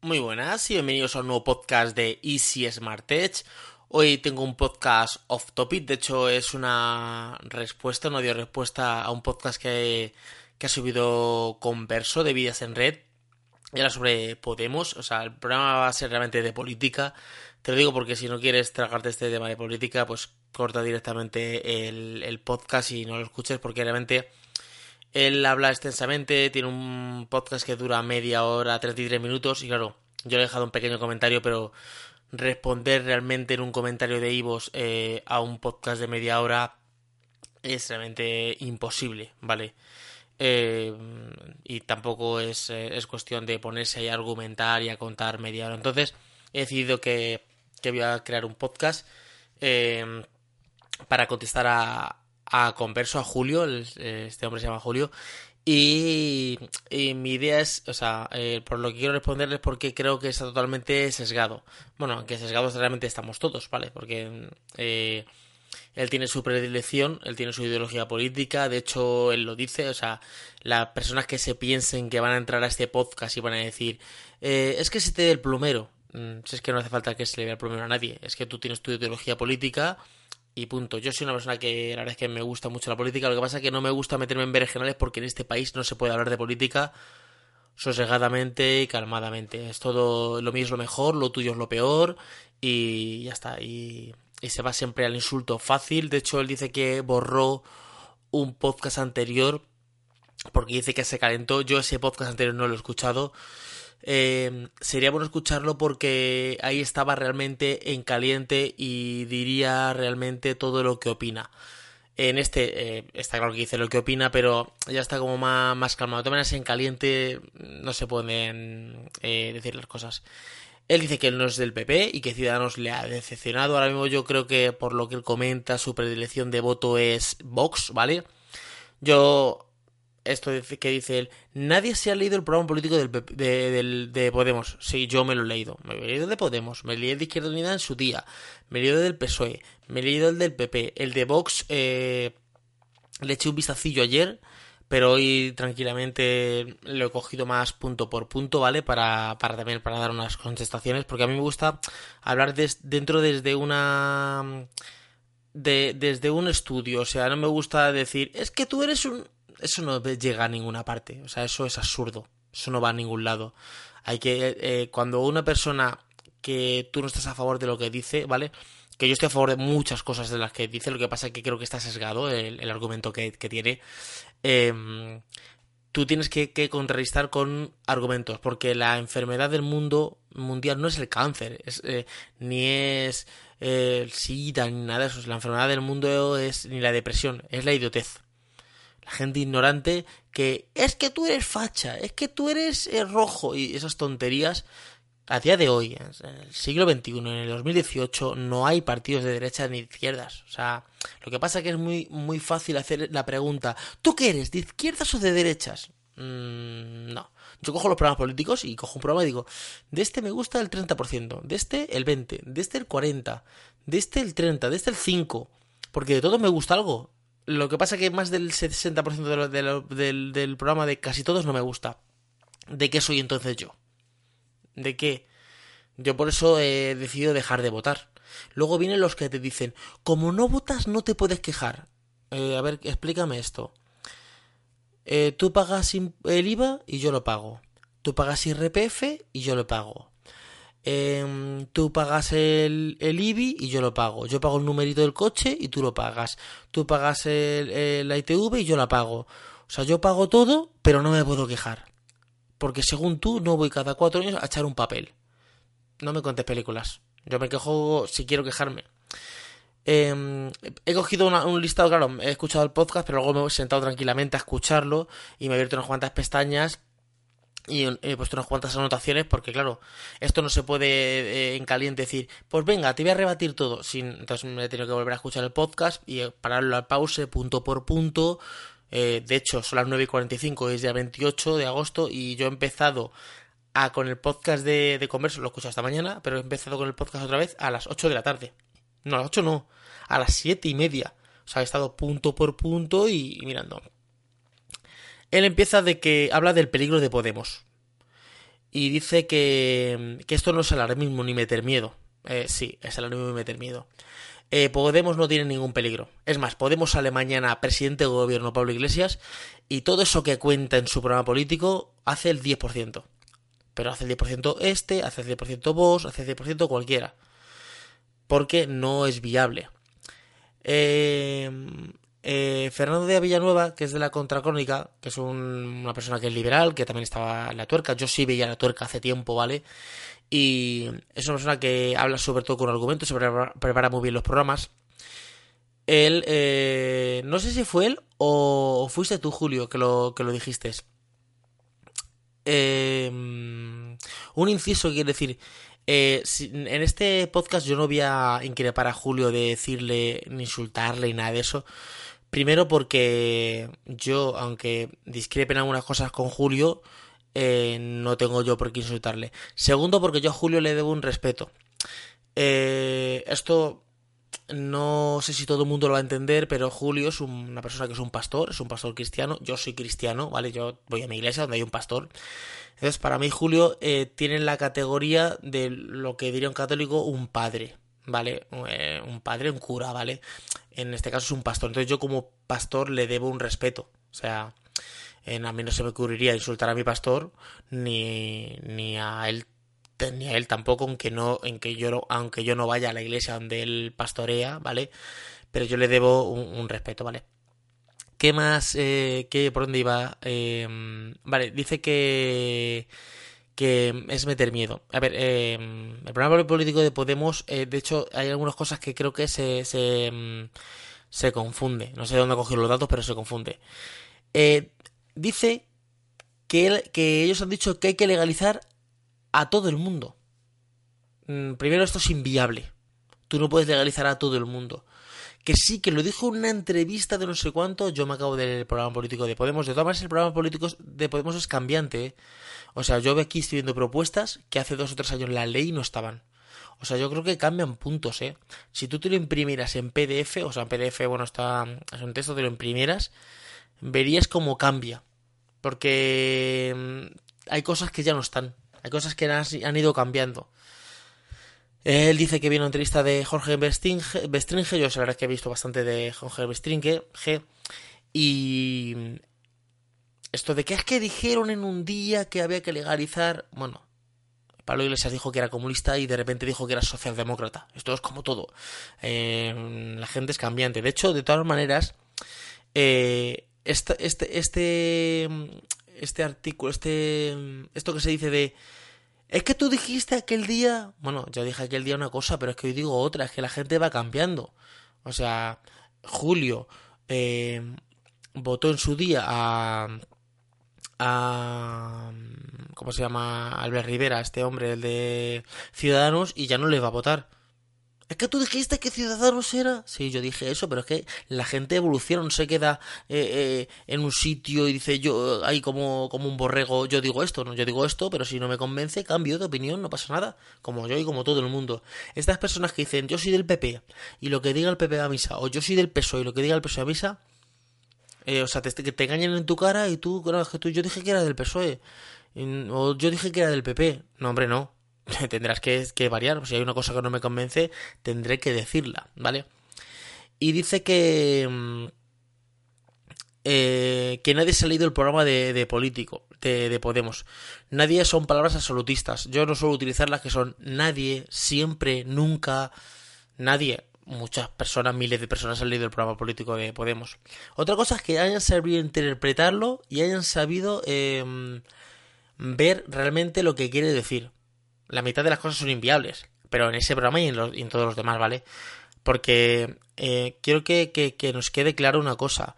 Muy buenas y bienvenidos a un nuevo podcast de Easy Smart Edge. Hoy tengo un podcast off topic, de hecho es una respuesta, no dio respuesta a un podcast que, que ha subido Converso de Vidas en Red. Era sobre Podemos, o sea, el programa va a ser realmente de política. Te lo digo porque si no quieres tragarte este tema de política, pues corta directamente el, el podcast y no lo escuches porque realmente él habla extensamente, tiene un podcast que dura media hora, 33 minutos y claro, yo le he dejado un pequeño comentario, pero responder realmente en un comentario de Ivos eh, a un podcast de media hora es realmente imposible, ¿vale? Eh, y tampoco es, eh, es, cuestión de ponerse ahí a argumentar y a contar media hora. Entonces he decidido que, que voy a crear un podcast para contestar a, a Converso, a Julio, este hombre se llama Julio, y, mi idea es, o sea, eh, por lo que quiero responderles es porque creo que está totalmente sesgado. Bueno, aunque sesgados realmente estamos todos, ¿vale? Porque eh, él tiene su predilección, él tiene su ideología política, de hecho él lo dice, o sea, las personas que se piensen que van a entrar a este podcast y van a decir, eh, es que se te dé el plumero, mm, si es que no hace falta que se le vea el plumero a nadie, es que tú tienes tu ideología política y punto. Yo soy una persona que la verdad es que me gusta mucho la política, lo que pasa es que no me gusta meterme en berenjenales porque en este país no se puede hablar de política sosegadamente y calmadamente. Es todo, lo mío es lo mejor, lo tuyo es lo peor y ya está. Y, y se va siempre al insulto fácil. De hecho, él dice que borró un podcast anterior porque dice que se calentó. Yo ese podcast anterior no lo he escuchado eh, sería bueno escucharlo porque ahí estaba realmente en caliente y diría realmente todo lo que opina. En este, eh, está claro que dice lo que opina, pero ya está como más, más calmado. De todas en caliente no se pueden eh, decir las cosas. Él dice que él no es del PP y que Ciudadanos le ha decepcionado. Ahora mismo yo creo que por lo que él comenta, su predilección de voto es Vox, ¿vale? Yo esto que dice él, nadie se ha leído el programa político del, de, de, Podemos. Sí, yo me lo he leído. Me he leído de Podemos, me leído el de Izquierda Unida en su día, me he leído del PSOE, me he leído el del PP, el de Vox, eh, le eché un vistacillo ayer, pero hoy tranquilamente lo he cogido más punto por punto, ¿vale? Para, para también para dar unas contestaciones, porque a mí me gusta hablar dentro desde una... De, desde un estudio, o sea, no me gusta decir, es que tú eres un eso no llega a ninguna parte. O sea, eso es absurdo. Eso no va a ningún lado. Hay que. Eh, cuando una persona que tú no estás a favor de lo que dice, ¿vale? Que yo estoy a favor de muchas cosas de las que dice, lo que pasa es que creo que está sesgado el, argumento que, tiene. Em, tú tienes que, que, contrarrestar con argumentos, porque la enfermedad del mundo mundial no es el cáncer, eh, ni es eh, el SIDA, ni nada de eso. La enfermedad del mundo es ni la depresión, es la idiotez gente ignorante que es que tú eres facha, es que tú eres eh, rojo y esas tonterías. A día de hoy, en el siglo XXI, en el 2018, no hay partidos de derechas ni de izquierdas. O sea, lo que pasa es que es muy, muy fácil hacer la pregunta, ¿tú qué eres, de izquierdas o de derechas? Mm, no. Yo cojo los programas políticos y cojo un programa y digo, de este me gusta el 30%, de este el 20%, de este el 40%, de este el 30%, de este el 5%, porque de todo me gusta algo. Lo que pasa que más del 60% del, del programa de casi todos no me gusta. ¿De qué soy entonces yo? ¿De qué? Yo por eso he decidido dejar de votar. Luego vienen los que te dicen, como no votas no te puedes quejar. Eh, a ver, explícame esto. Eh, tú pagas el IVA y yo lo pago. Tú pagas IRPF y yo lo pago. Em, tú pagas el, el, IBI y yo lo pago. Yo pago el numerito del coche y tú lo pagas. Tú pagas el, la ITV y yo la pago. O sea, yo pago todo, pero no me puedo quejar. Porque según tú, no voy cada cuatro años a echar un papel. No me contes películas. Yo me quejo si quiero quejarme. Em, he cogido un listado, claro, he escuchado el podcast, pero luego me he sentado tranquilamente a escucharlo y me he abierto unas cuantas pestañas y he puesto unas cuantas anotaciones porque claro esto no se puede eh, en caliente decir pues venga te voy a rebatir todo sin entonces me he tenido que volver a escuchar el podcast y eh, pararlo al pause punto por punto. Eh, de hecho son las 9 y 45 es día 28 de agosto y yo he empezado a con el podcast de, de Converso lo he escuchado esta mañana pero he empezado con el podcast otra vez a las 8 de la tarde. No a las 8 no a las 7 y media. O sea he estado punto por punto y mirando él empieza de que habla del peligro de Podemos. y dice que, que esto no es alarmismo ni meter miedo. Eh, sí, es alarmismo y meter miedo. Eh, Podemos no tiene ningún peligro. Es más, Podemos sale mañana presidente de gobierno Pablo Iglesias y todo eso que cuenta en su programa político hace el 10%. Pero hace el 10% este, hace el 10% vos, hace el 10% cualquiera. Porque no es viable. Eh, eh, Fernando de Villanueva, que es de la Contracrónica, que es una persona que es liberal, que también estaba en la tuerca. Yo sí veía la tuerca hace tiempo, ¿vale? Y es una persona que habla sobre todo con argumentos, se prepara, muy bien los programas. Él, eh, no sé si fue él o fuiste tú, Julio, que lo, que lo dijiste. Eh, un inciso quiere decir, eh, en este podcast yo no voy a increpar a Julio de decirle, ni insultarle, ni nada de eso. Primero porque yo, aunque discrepen algunas cosas con Julio, eh, no tengo yo por qué insultarle. Segundo, porque yo a Julio le debo un respeto. Eh, esto no sé si todo el mundo lo va a entender, pero Julio es una persona que es un pastor, es un pastor cristiano. Yo soy cristiano, ¿vale? Yo voy a mi iglesia donde hay un pastor. Entonces, para mí, Julio eh, tiene la categoría de lo que diría un católico, un padre, ¿vale? Eh, un padre, un cura, ¿vale? En este caso es un pastor. Entonces, yo como pastor le debo un respeto. O sea, a mí no se me ocurriría insultar a mi pastor ni, ni a él ni a él tampoco aunque no en que yo aunque yo no vaya a la iglesia donde él pastorea vale pero yo le debo un, respeto vale qué más eh, qué por dónde iba em, vale dice que que es meter miedo. A ver, em, el programa político de Podemos, eh, de hecho, hay algunas cosas que creo que se, se, em, se confunde. No sé de dónde coger los datos, pero se confunde. Eh, dice que, que ellos han dicho que hay que legalizar a todo el mundo. Mm, primero, esto es inviable. Tú no puedes legalizar a todo el mundo. Que sí, que lo dijo en una entrevista de no sé cuánto. Yo me acabo del programa político de Podemos. De todas maneras, el programa político de Podemos es cambiante. O sea, yo aquí estoy viendo propuestas que hace dos o tres años la ley no estaban. O sea, yo creo que cambian puntos, ¿eh? Si tú te lo imprimieras en PDF, o sea, en PDF, bueno, está, es un texto, te lo imprimieras, verías cómo cambia. Porque mm, hay cosas que ya no están. Hay cosas que han ido cambiando. Él dice que viene una entrevista de Jorge Bestringe. Yo la verdad que he visto bastante de Jorge Bestringe. Y esto de que es que dijeron en un día que había que legalizar. Bueno, Pablo Iglesias dijo que era comunista y de repente dijo que era socialdemócrata. Esto es como todo. Eh, la gente es cambiante. De hecho, de todas maneras, eh, este, este, este, artículo, este, esto que se dice de, es que tú dijiste aquel día, bueno, yo dije aquel día una cosa, pero es que hoy digo otra, es que la gente va cambiando. O sea, Julio eh, votó en su día a, a, ¿cómo se llama? Albert Rivera, este hombre, el de Ciudadanos, y ya no le va a votar. Es que tú dijiste que Ciudadanos era. Sí, yo dije eso, pero es que la gente evoluciona, no se queda eh, eh, en un sitio y dice yo, ahí como, como un borrego, yo digo esto, no, yo digo esto, pero si no me convence, cambio de opinión, no pasa nada. Como yo y como todo el mundo. Estas personas que dicen yo soy del PP y lo que diga el PP a misa, o yo soy del PSOE y lo que diga el PSOE a misa, eh, o sea, te, que te engañen en tu cara y tú, que tú, yo dije que era del PSOE, o yo dije que era del PP. No, hombre, no. tendrás que, variar. Si hay una cosa que no me convence, tendré que decirla, ¿vale? Y dice que. Mm, eh, que nadie ha leído el programa de, político, de, de, Podemos. Nadie son palabras absolutistas. Yo no suelo utilizar las que son nadie, siempre, nunca, nadie. Muchas personas, miles de personas han leído el programa político de Podemos. Otra cosa es que hayan sabido interpretarlo y hayan sabido em, ver realmente lo que quiere decir la mitad de las cosas son inviables. Pero en ese programa y en, todos los demás, ¿vale? Porque eh, quiero que, que, nos quede claro una cosa.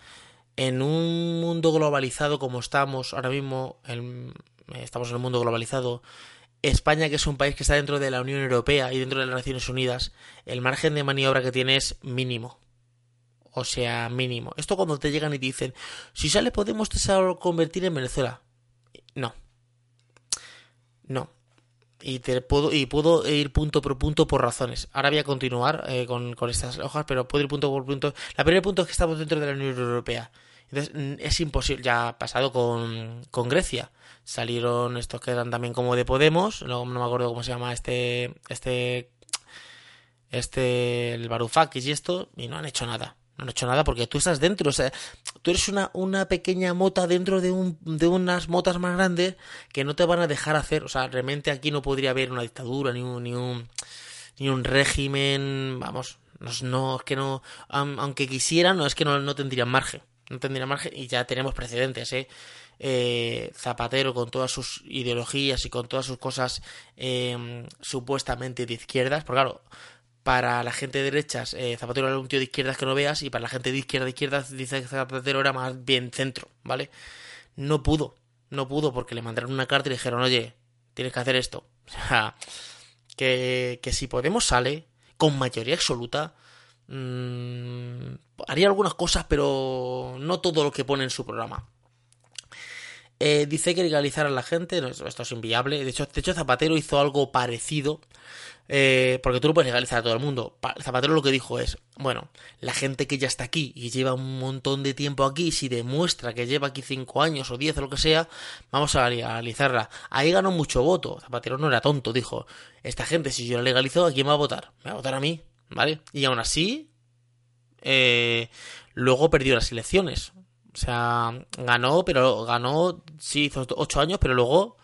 En un mundo globalizado como estamos ahora mismo, estamos en un mundo globalizado, España, que es un país que está dentro de la Unión Europea y dentro de las Naciones Unidas, el margen de maniobra que tiene es mínimo. O sea, mínimo. Esto cuando te llegan y te dicen, si sale podemos te convertir en Venezuela. No. No y te puedo y puedo ir punto por punto por razones. Ahora voy a continuar eh, con, con, estas hojas, pero puedo ir punto por punto. La primer punto es que estamos dentro de la Unión Europea. Entonces es imposible, ya ha pasado con, con Grecia. Salieron estos que eran también como de Podemos, no, no me acuerdo cómo se llama este, este, este, el Varoufakis y esto, y no han hecho nada. No han hecho nada porque tú estás dentro, o sea, tú eres una, una pequeña mota dentro de, un, de unas motas más grandes que no te van a dejar hacer, o sea, realmente aquí no podría haber una dictadura, ni un, ni un, ni un régimen, vamos, no, no es que no, aunque quisieran, no es que no, no tendrían margen, no tendrían margen y ya tenemos precedentes, ¿eh? Eh, Zapatero con todas sus ideologías y con todas sus cosas eh, supuestamente de izquierdas, porque claro, para la gente de derechas eh, Zapatero era un tío de izquierdas que no veas y para la gente de izquierda de izquierdas dice que Zapatero era más bien centro, ¿vale? No pudo, no pudo porque le mandaron una carta y le dijeron, oye, tienes que hacer esto. O sea, que, si Podemos sale con mayoría absoluta, mmm, haría algunas cosas, pero no todo lo que pone en su programa. Eh, dice que legalizar a la gente, esto es inviable. De hecho, de hecho, Zapatero hizo algo parecido. Eh, porque tú no puedes legalizar a todo el mundo. Zapatero lo que dijo es, bueno, la gente que ya está aquí y lleva un montón de tiempo aquí, si demuestra que lleva aquí 5 años o 10 o lo que sea, vamos a legalizarla. Ahí ganó mucho voto. Zapatero no era tonto, dijo, esta gente si yo la legalizo, ¿a quién va a votar? Me va a votar a mí, ¿vale? Y aún así, eh, luego perdió las elecciones. O sea, ganó, pero ganó, sí, hizo ocho años, pero luego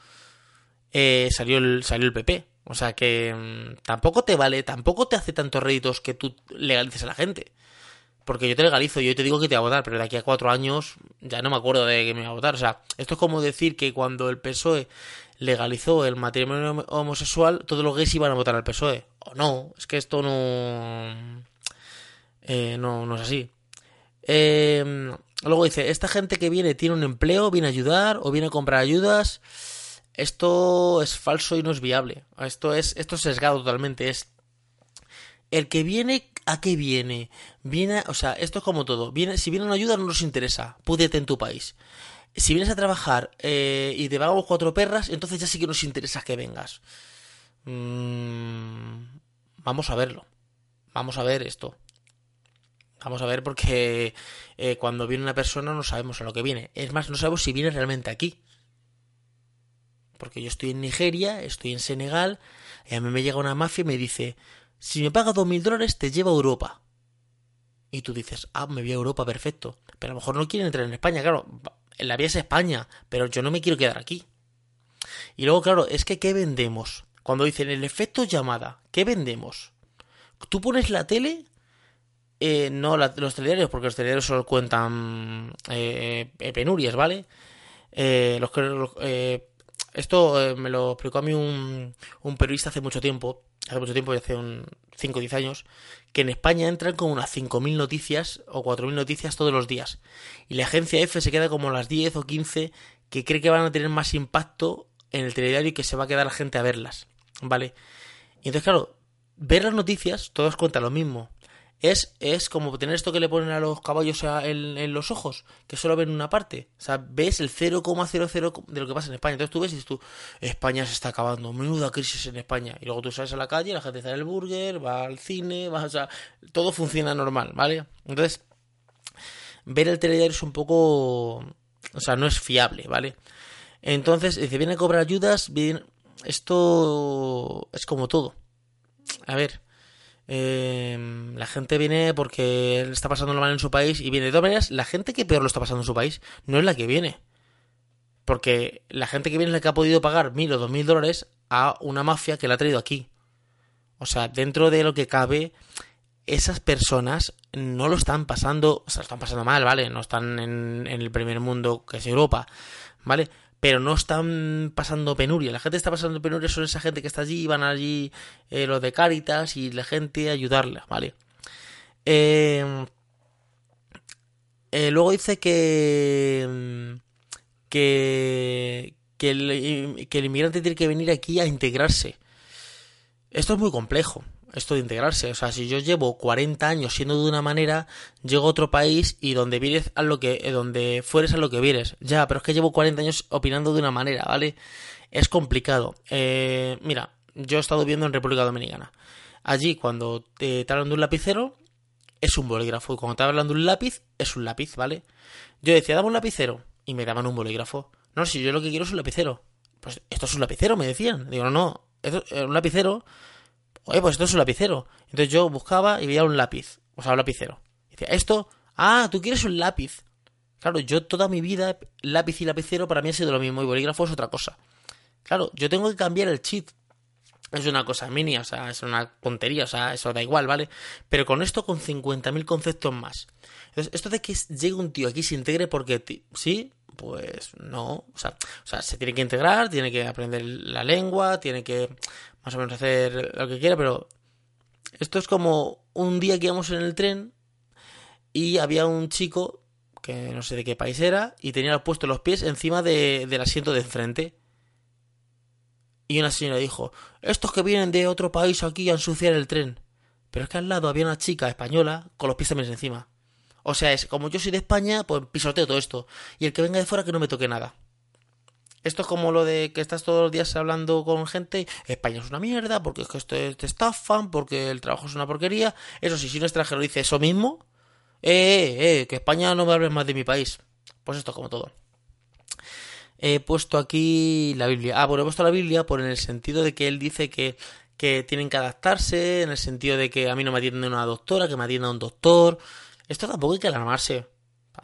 eh, salió, el, salió el PP. O sea que mmm, tampoco te vale, tampoco te hace tantos réditos que tú legalices a la gente. Porque yo te legalizo, yo te digo que te va a votar, pero de aquí a cuatro años ya no me acuerdo de que me va a votar. O sea, esto es como decir que cuando el PSOE legalizó el matrimonio homosexual, todos los gays iban a votar al PSOE. O no, es que esto no... Eh, no, no es así. Eh, Luego dice, esta gente que viene tiene un empleo, viene a ayudar o viene a comprar ayudas. Esto es falso y no es viable. Esto es, esto es sesgado totalmente. Es el que viene, ¿a qué viene? Viene, o sea, esto es como todo. Viene, si viene una ayuda no nos interesa. Púdete en tu país. Si vienes a trabajar eh, y te pagamos cuatro perras, entonces ya sí que nos interesa que vengas. Mm, vamos a verlo. Vamos a ver esto. Vamos a ver porque eh, cuando viene una persona no sabemos a lo que viene. Es más, no sabemos si viene realmente aquí. Porque yo estoy en Nigeria, estoy en Senegal, y a mí me llega una mafia y me dice, si me pagas dos mil dólares te llevo a Europa. Y tú dices, ah, me voy a Europa, perfecto. Pero a lo mejor no quieren entrar en España, claro. La vía es España, pero yo no me quiero quedar aquí. Y luego, claro, es que ¿qué vendemos? Cuando dicen el efecto llamada, ¿qué vendemos? Tú pones la tele eh, no los telediarios, porque los telediarios solo cuentan eh, eh penurias, ¿vale? Eh, los que esto me lo explicó a mí un, un, periodista hace mucho tiempo, hace mucho tiempo, hace un 5 o 10 años, que en España entran como unas 5.000 noticias o 4.000 noticias todos los días. Y la agencia F se queda como las 10 o 15 que cree que van a tener más impacto en el telediario y que se va a quedar la gente a verlas, ¿vale? Y entonces, claro, ver las noticias, todos cuentan lo mismo es, es como tener esto que le ponen a los caballos en, los ojos, que solo ven una parte. O sea, ves el 0,00 de lo que pasa en España. Entonces tú ves y dices tú, España se está acabando, menuda crisis en España. Y luego tú sales a la calle, la gente en el burger, va al cine, va, o sea, todo funciona normal, ¿vale? Entonces, ver el telediario es un poco, o sea, no es fiable, ¿vale? Entonces, dice, viene a cobrar ayudas, bien, esto es como todo. A ver, eh, la gente viene porque está pasando mal en su país y viene. De todas maneras, la gente que peor lo está pasando en su país no es la que viene. Porque la gente que viene es la que ha podido pagar mil o dos mil dólares a una mafia que la ha traído aquí. O sea, dentro de lo que cabe, esas personas no lo están pasando, o sea, lo están pasando mal, ¿vale? No están en el primer mundo que es Europa, ¿vale? Pero no están pasando penuria. La gente está pasando penuria son esa gente que está allí, van allí eh, los de Caritas y la gente a ayudarla, ¿vale? Eh, eh, luego dice que, que, que el, que el inmigrante tiene que venir aquí a integrarse. Esto es muy complejo esto de integrarse. O sea, si yo llevo 40 años siendo de una manera, llego a otro país y donde vienes a lo que, eh, donde fueres a lo que vienes. Ya, pero es que llevo 40 años opinando de una manera, ¿vale? Es complicado. Eh, mira, yo he estado viendo en República Dominicana. Allí, cuando te traen de un lapicero, es un bolígrafo. Y cuando estaba hablando de un lápiz, es un lápiz, ¿vale? Yo decía, dame un lapicero. Y me daban un bolígrafo. No, si yo lo que quiero es un lapicero. Pues esto es un lapicero, me decían. Digo, no, no, esto es un lapicero. Oye, pues esto es un lapicero. Entonces yo buscaba y veía un lápiz. O sea, un lapicero. Y decía, esto. Ah, tú quieres un lápiz. Claro, yo toda mi vida, lápiz y lapicero para mí ha sido lo mismo y bolígrafo es otra cosa. Claro, yo tengo que cambiar el chip. Es una cosa mini, o sea, es una tontería, o sea, eso da igual, ¿vale? Pero con esto, con 50.000 conceptos más. Entonces, esto de que llegue un tío aquí se integre porque, sí, pues no. O sea, o sea, se tiene que integrar, tiene que aprender la lengua, tiene que más o menos hacer lo que quiera, pero esto es como un día que íbamos en el tren y había un chico que no sé de qué país era, y tenía puestos los pies encima de, del asiento de enfrente. Y una señora dijo, estos que vienen de otro país aquí a ensuciar el tren. Pero es que al lado había una chica española con los pies también encima. O sea, es como yo soy de España, pues pisoteo todo esto. Y el que venga de fuera que no me toque nada. Esto es como lo de que estás todos los días hablando con gente, España es una mierda, porque es que esto te estafan, porque el trabajo es una porquería. Eso sí, si un extranjero dice eso mismo, eh, eh, que España no me hables más de mi país. Pues esto es como todo. He puesto aquí la Biblia. Ah, bueno, he puesto la Biblia por en el sentido de que él dice que, que tienen que adaptarse, en el sentido de que a mí no me atiende una doctora, que me atienda un doctor. Esto tampoco hay que alarmarse.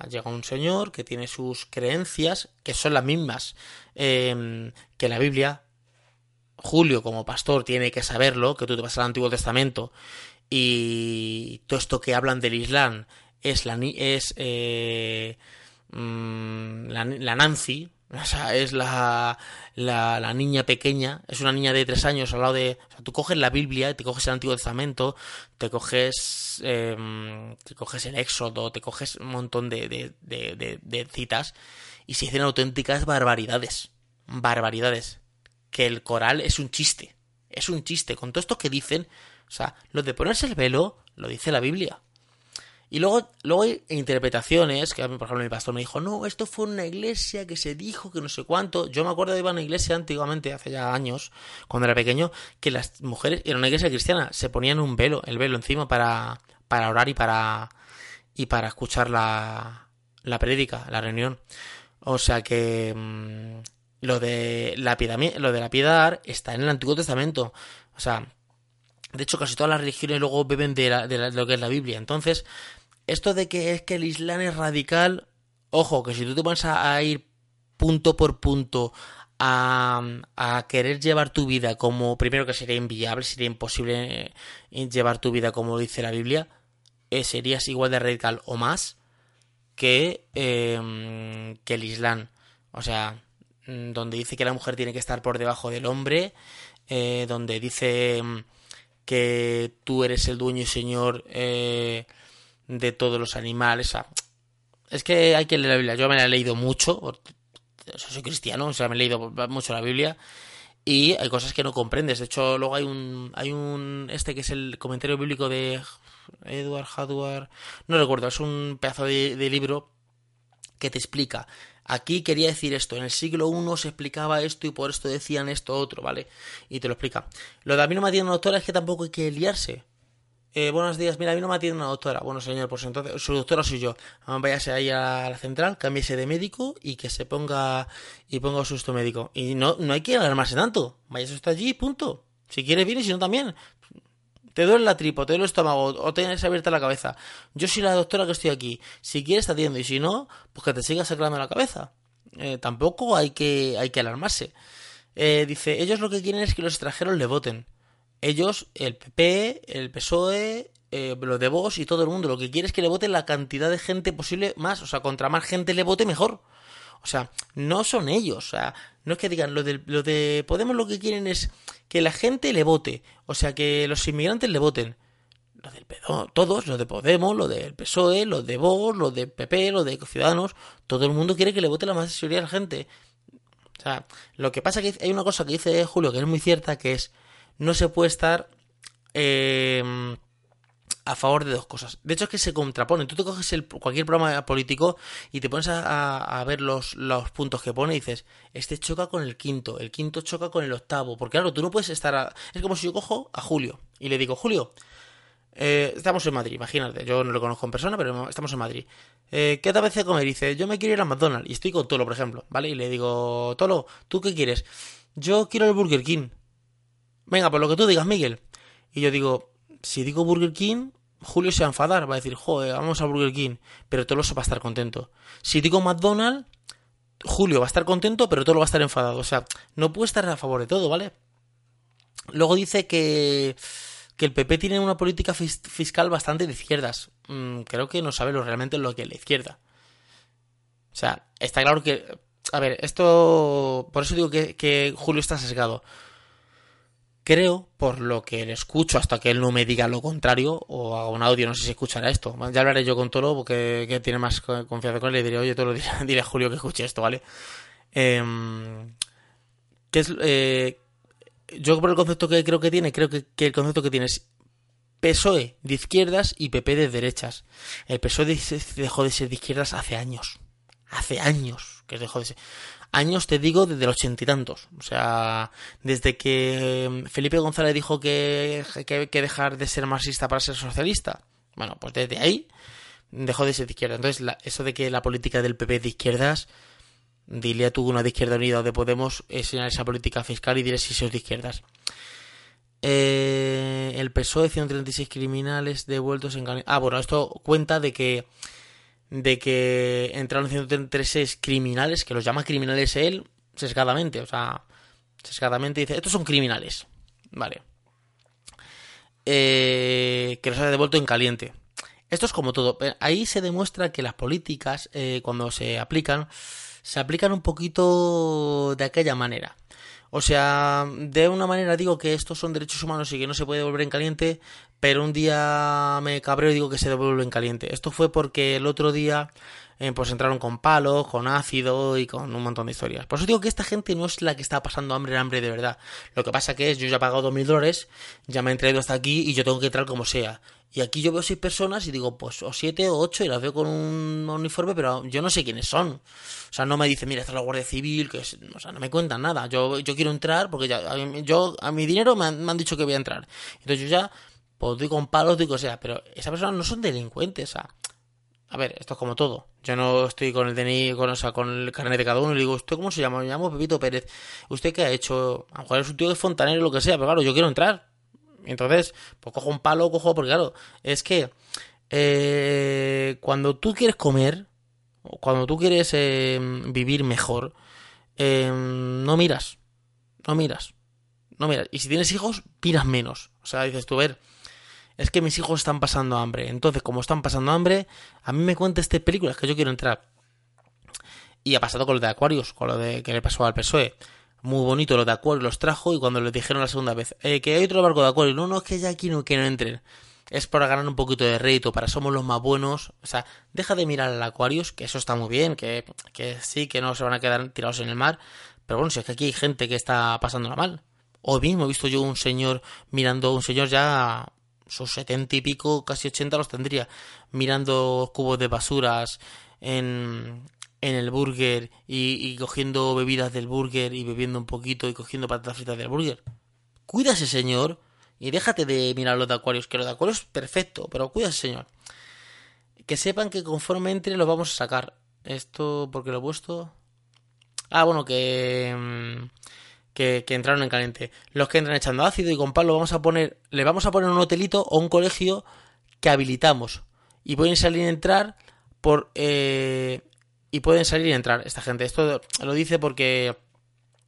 Llega un señor que tiene sus creencias, que son las mismas em, que la Biblia. Julio, como pastor, tiene que saberlo, que tú te vas al Antiguo Testamento y todo esto que hablan del Islam es la es eh, mm, la, Nancy o sea, es la, la, niña pequeña, es una niña de tres años al lado de... O sea, tú coges la Biblia, te coges el Antiguo Testamento, te coges, em, te coges el Éxodo, te coges un montón de, de, de, de citas y se dicen auténticas barbaridades. Barbaridades. Que el coral es un chiste. Es un chiste. Con todo esto que dicen, o sea, lo de ponerse el velo lo dice la Biblia. Y luego, luego hay interpretaciones, que por ejemplo mi pastor me dijo, no, esto fue una iglesia que se dijo que no sé cuánto. Yo me acuerdo de ir a una iglesia antiguamente, hace ya años, cuando era pequeño, que las mujeres, era una iglesia cristiana, se ponían un velo, el velo encima para, para orar y para, y para escuchar la, la prédica, la reunión. O sea que mm, lo de la lo de la piedad está en el Antiguo Testamento. O sea, de hecho casi todas las religiones luego beben de, de lo que es la Biblia. Entonces, esto de que es que el Islam es radical, ojo, que si tú te vas a, ir punto por punto a, a, querer llevar tu vida como, primero que sería inviable, sería imposible eh, llevar tu vida como dice la Biblia, eh, serías igual de radical o más que, em, que el Islam. O sea, mm, donde dice que la mujer tiene que estar por debajo del hombre, eh, donde dice em, que tú eres el dueño y señor eh, de todos los animales. es que hay que leer la Biblia. Yo me la he leído mucho. Soy cristiano, o sea, me he leído mucho la Biblia. Y hay cosas que no comprendes. De hecho, luego hay un. Hay un. Este que es el comentario bíblico de Edward Hadward. No recuerdo, es un pedazo de, libro que te explica Aquí quería decir esto, en el siglo I se explicaba esto y por esto decían esto otro, ¿vale? Y te lo explica. Lo de a mí no me atiende una doctora es que tampoco hay que liarse. Eh, buenos días, mira, a mí no me atiende una doctora. Bueno, señor, pues entonces, su doctora soy yo. Váyase ahí a la central, cámbiese de médico y que se ponga y ponga susto médico. Y no, no hay que alarmarse tanto. Váyase usted allí, punto. Si quiere viene, si no también te duele la tripa, te duele el estómago o tienes abierta la cabeza. Yo soy la doctora que estoy aquí. Si quieres te atiendo y si no, pues que te sigas sacando la cabeza. Eh, tampoco hay que, hay que alarmarse. Eh, dice, ellos lo que quieren es que los extranjeros le voten. Ellos, el PP, el PSOE, eh, los de Vox y todo el mundo, lo que quiere es que le vote la cantidad de gente posible más. O sea, contra más gente le vote, mejor. O sea, no son ellos. O sea, no es que digan, lo de, lo de Podemos lo que quieren es que la gente le vote. O sea, que los inmigrantes le voten. Los del todos, los de Podemos, los del PSOE, los de Vox, los de PP, los de Ciudadanos, todo el mundo quiere que le vote la mayoría de la gente. O sea, lo que pasa es que hay una cosa que dice Julio que es muy cierta, que es no se puede estar eh, a favor de dos cosas. De hecho, es que se contraponen. Tú te coges el, cualquier programa político y te pones a, ver los, los, puntos que pone y dices, este choca con el quinto, el quinto choca con el octavo. Porque claro, tú no puedes estar... Es como si yo cojo a Julio y le digo, Julio, Eh, estamos en Madrid, imagínate. Yo no lo conozco en persona, pero estamos en Madrid. Eh, ¿Qué te apetece comer? dice, yo me quiero ir a McDonald's. Y estoy con Tolo, por ejemplo, ¿vale? Y le digo, Tolo, ¿tú qué quieres? Yo quiero el Burger King. Venga, por lo que tú digas, Miguel. Y yo digo, si digo Burger King, Julio se va a enfadar. Va a decir, joder, vamos a Burger King. Pero Tolo se va a estar contento. Si digo McDonald's, Julio va a estar contento, pero Tolo va a estar enfadado. O sea, no puede estar a favor de todo, ¿vale? Luego dice que que el PP tiene una política fiscal bastante de izquierdas. Mm, creo que no sabe lo realmente lo que es la izquierda. O sea, está claro que... A ver, esto... Por eso digo que, Julio está sesgado. Creo, por lo que le escucho hasta que él no me diga lo contrario, o haga un audio, no sé si escuchará esto. Ya hablaré yo con Toro, porque que tiene más confianza con él, le diré, oye, Toro, dile a Julio que escuche esto, ¿vale? Eh, que es, eh, yo por el concepto que creo que tiene, creo que, el concepto que tiene es PSOE de izquierdas y PP de derechas. El PSOE dejó de ser de izquierdas hace años. Hace años que dejó de ser. Años te digo desde los ochenta y tantos. O sea, desde que mm, Felipe González dijo que, dejar de ser marxista para ser socialista. Bueno, pues desde ahí dejó de ser de izquierda. Entonces, eso de que la política del PP de izquierdas Dile a tú una de Izquierda Unida o de Podemos enseñar esa política fiscal y dile si sois de izquierdas. Eh, el PSOE 136 criminales devueltos en Ah, bueno, esto cuenta de que de que entraron 136 criminales, que los llama criminales él, sesgadamente, o sea, sesgadamente dice, estos son criminales, vale. Eh, que los ha devuelto en caliente. Esto es como todo. Ahí se demuestra que las políticas, eh, cuando se aplican, se aplican un poquito de aquella manera. O sea, de una manera digo que estos son derechos humanos y que no se puede devolver en caliente, pero un día me cabreo y digo que se devuelve en caliente. Esto fue porque el otro día eh, pues entraron con palos, con ácido y con un montón de historias. Por eso digo que esta gente no es la que está pasando hambre, hambre de verdad. Lo que pasa que es, yo ya he pagado dos mil dólares, ya me he traído hasta aquí y yo tengo que entrar como sea. Y aquí yo veo seis personas y digo, pues o siete o ocho y las veo con un uniforme, pero yo no sé quiénes son. O sea, no me dicen, mira, está la Guardia Civil, que es, o sea, no me cuentan nada. Yo, yo quiero entrar porque ya, yo, a mi dinero me han, dicho que voy a entrar. Entonces yo ya, pues doy con palos, digo, o sea, pero esas personas no son delincuentes, o sea, a ver, esto es como todo. Yo no estoy con el DNI, con, o sea, con el carnet de cada uno y digo, ¿usted cómo se llama? Me llamo Pepito Pérez. ¿Usted qué ha hecho? A lo mejor es un tío de fontanero o lo que sea, pero claro, yo quiero entrar. Entonces, pues cojo un palo, cojo, porque claro, es que eh, cuando tú quieres comer, cuando tú quieres eh, vivir mejor, eh, no miras, no miras, no miras. Y si tienes hijos, miras menos. O sea, dices tú, ver, es que mis hijos están pasando hambre. Entonces, como están pasando hambre, a mí me cuenta este películas que yo quiero entrar. Y ha pasado con lo de Aquarius, con lo de que le pasó al PSOE muy bonito los de Acuario los trajo y cuando les dijeron la segunda vez eh, que hay otro barco de Acuario, no, no, es que ya aquí no, que no entren. Es para ganar un poquito de rédito, para somos los más buenos. O sea, deja de mirar al Aquarius, que eso está muy bien, que, que sí, que no se van a quedar tirados en el mar. Pero bueno, si es que aquí hay gente que está pasándola mal. Hoy mismo he visto yo un señor mirando, un señor ya sus setenta y pico, casi ochenta los tendría, mirando cubos de basuras en, en el burger y, cogiendo bebidas del burger y bebiendo un poquito y cogiendo patatas fritas del burger. Cuídase, señor, y déjate de mirar los de acuarios, que lo de acuarios es perfecto, pero cuídase, señor. Que sepan que conforme entre lo vamos a sacar. Esto, porque lo he puesto. Ah, bueno, que, mm, que, entraron en caliente. Los que entran echando ácido y con palo vamos a poner, le vamos a poner un hotelito o un colegio que habilitamos. Y pueden salir y entrar por eh, y pueden salir y entrar esta gente. Esto lo dice porque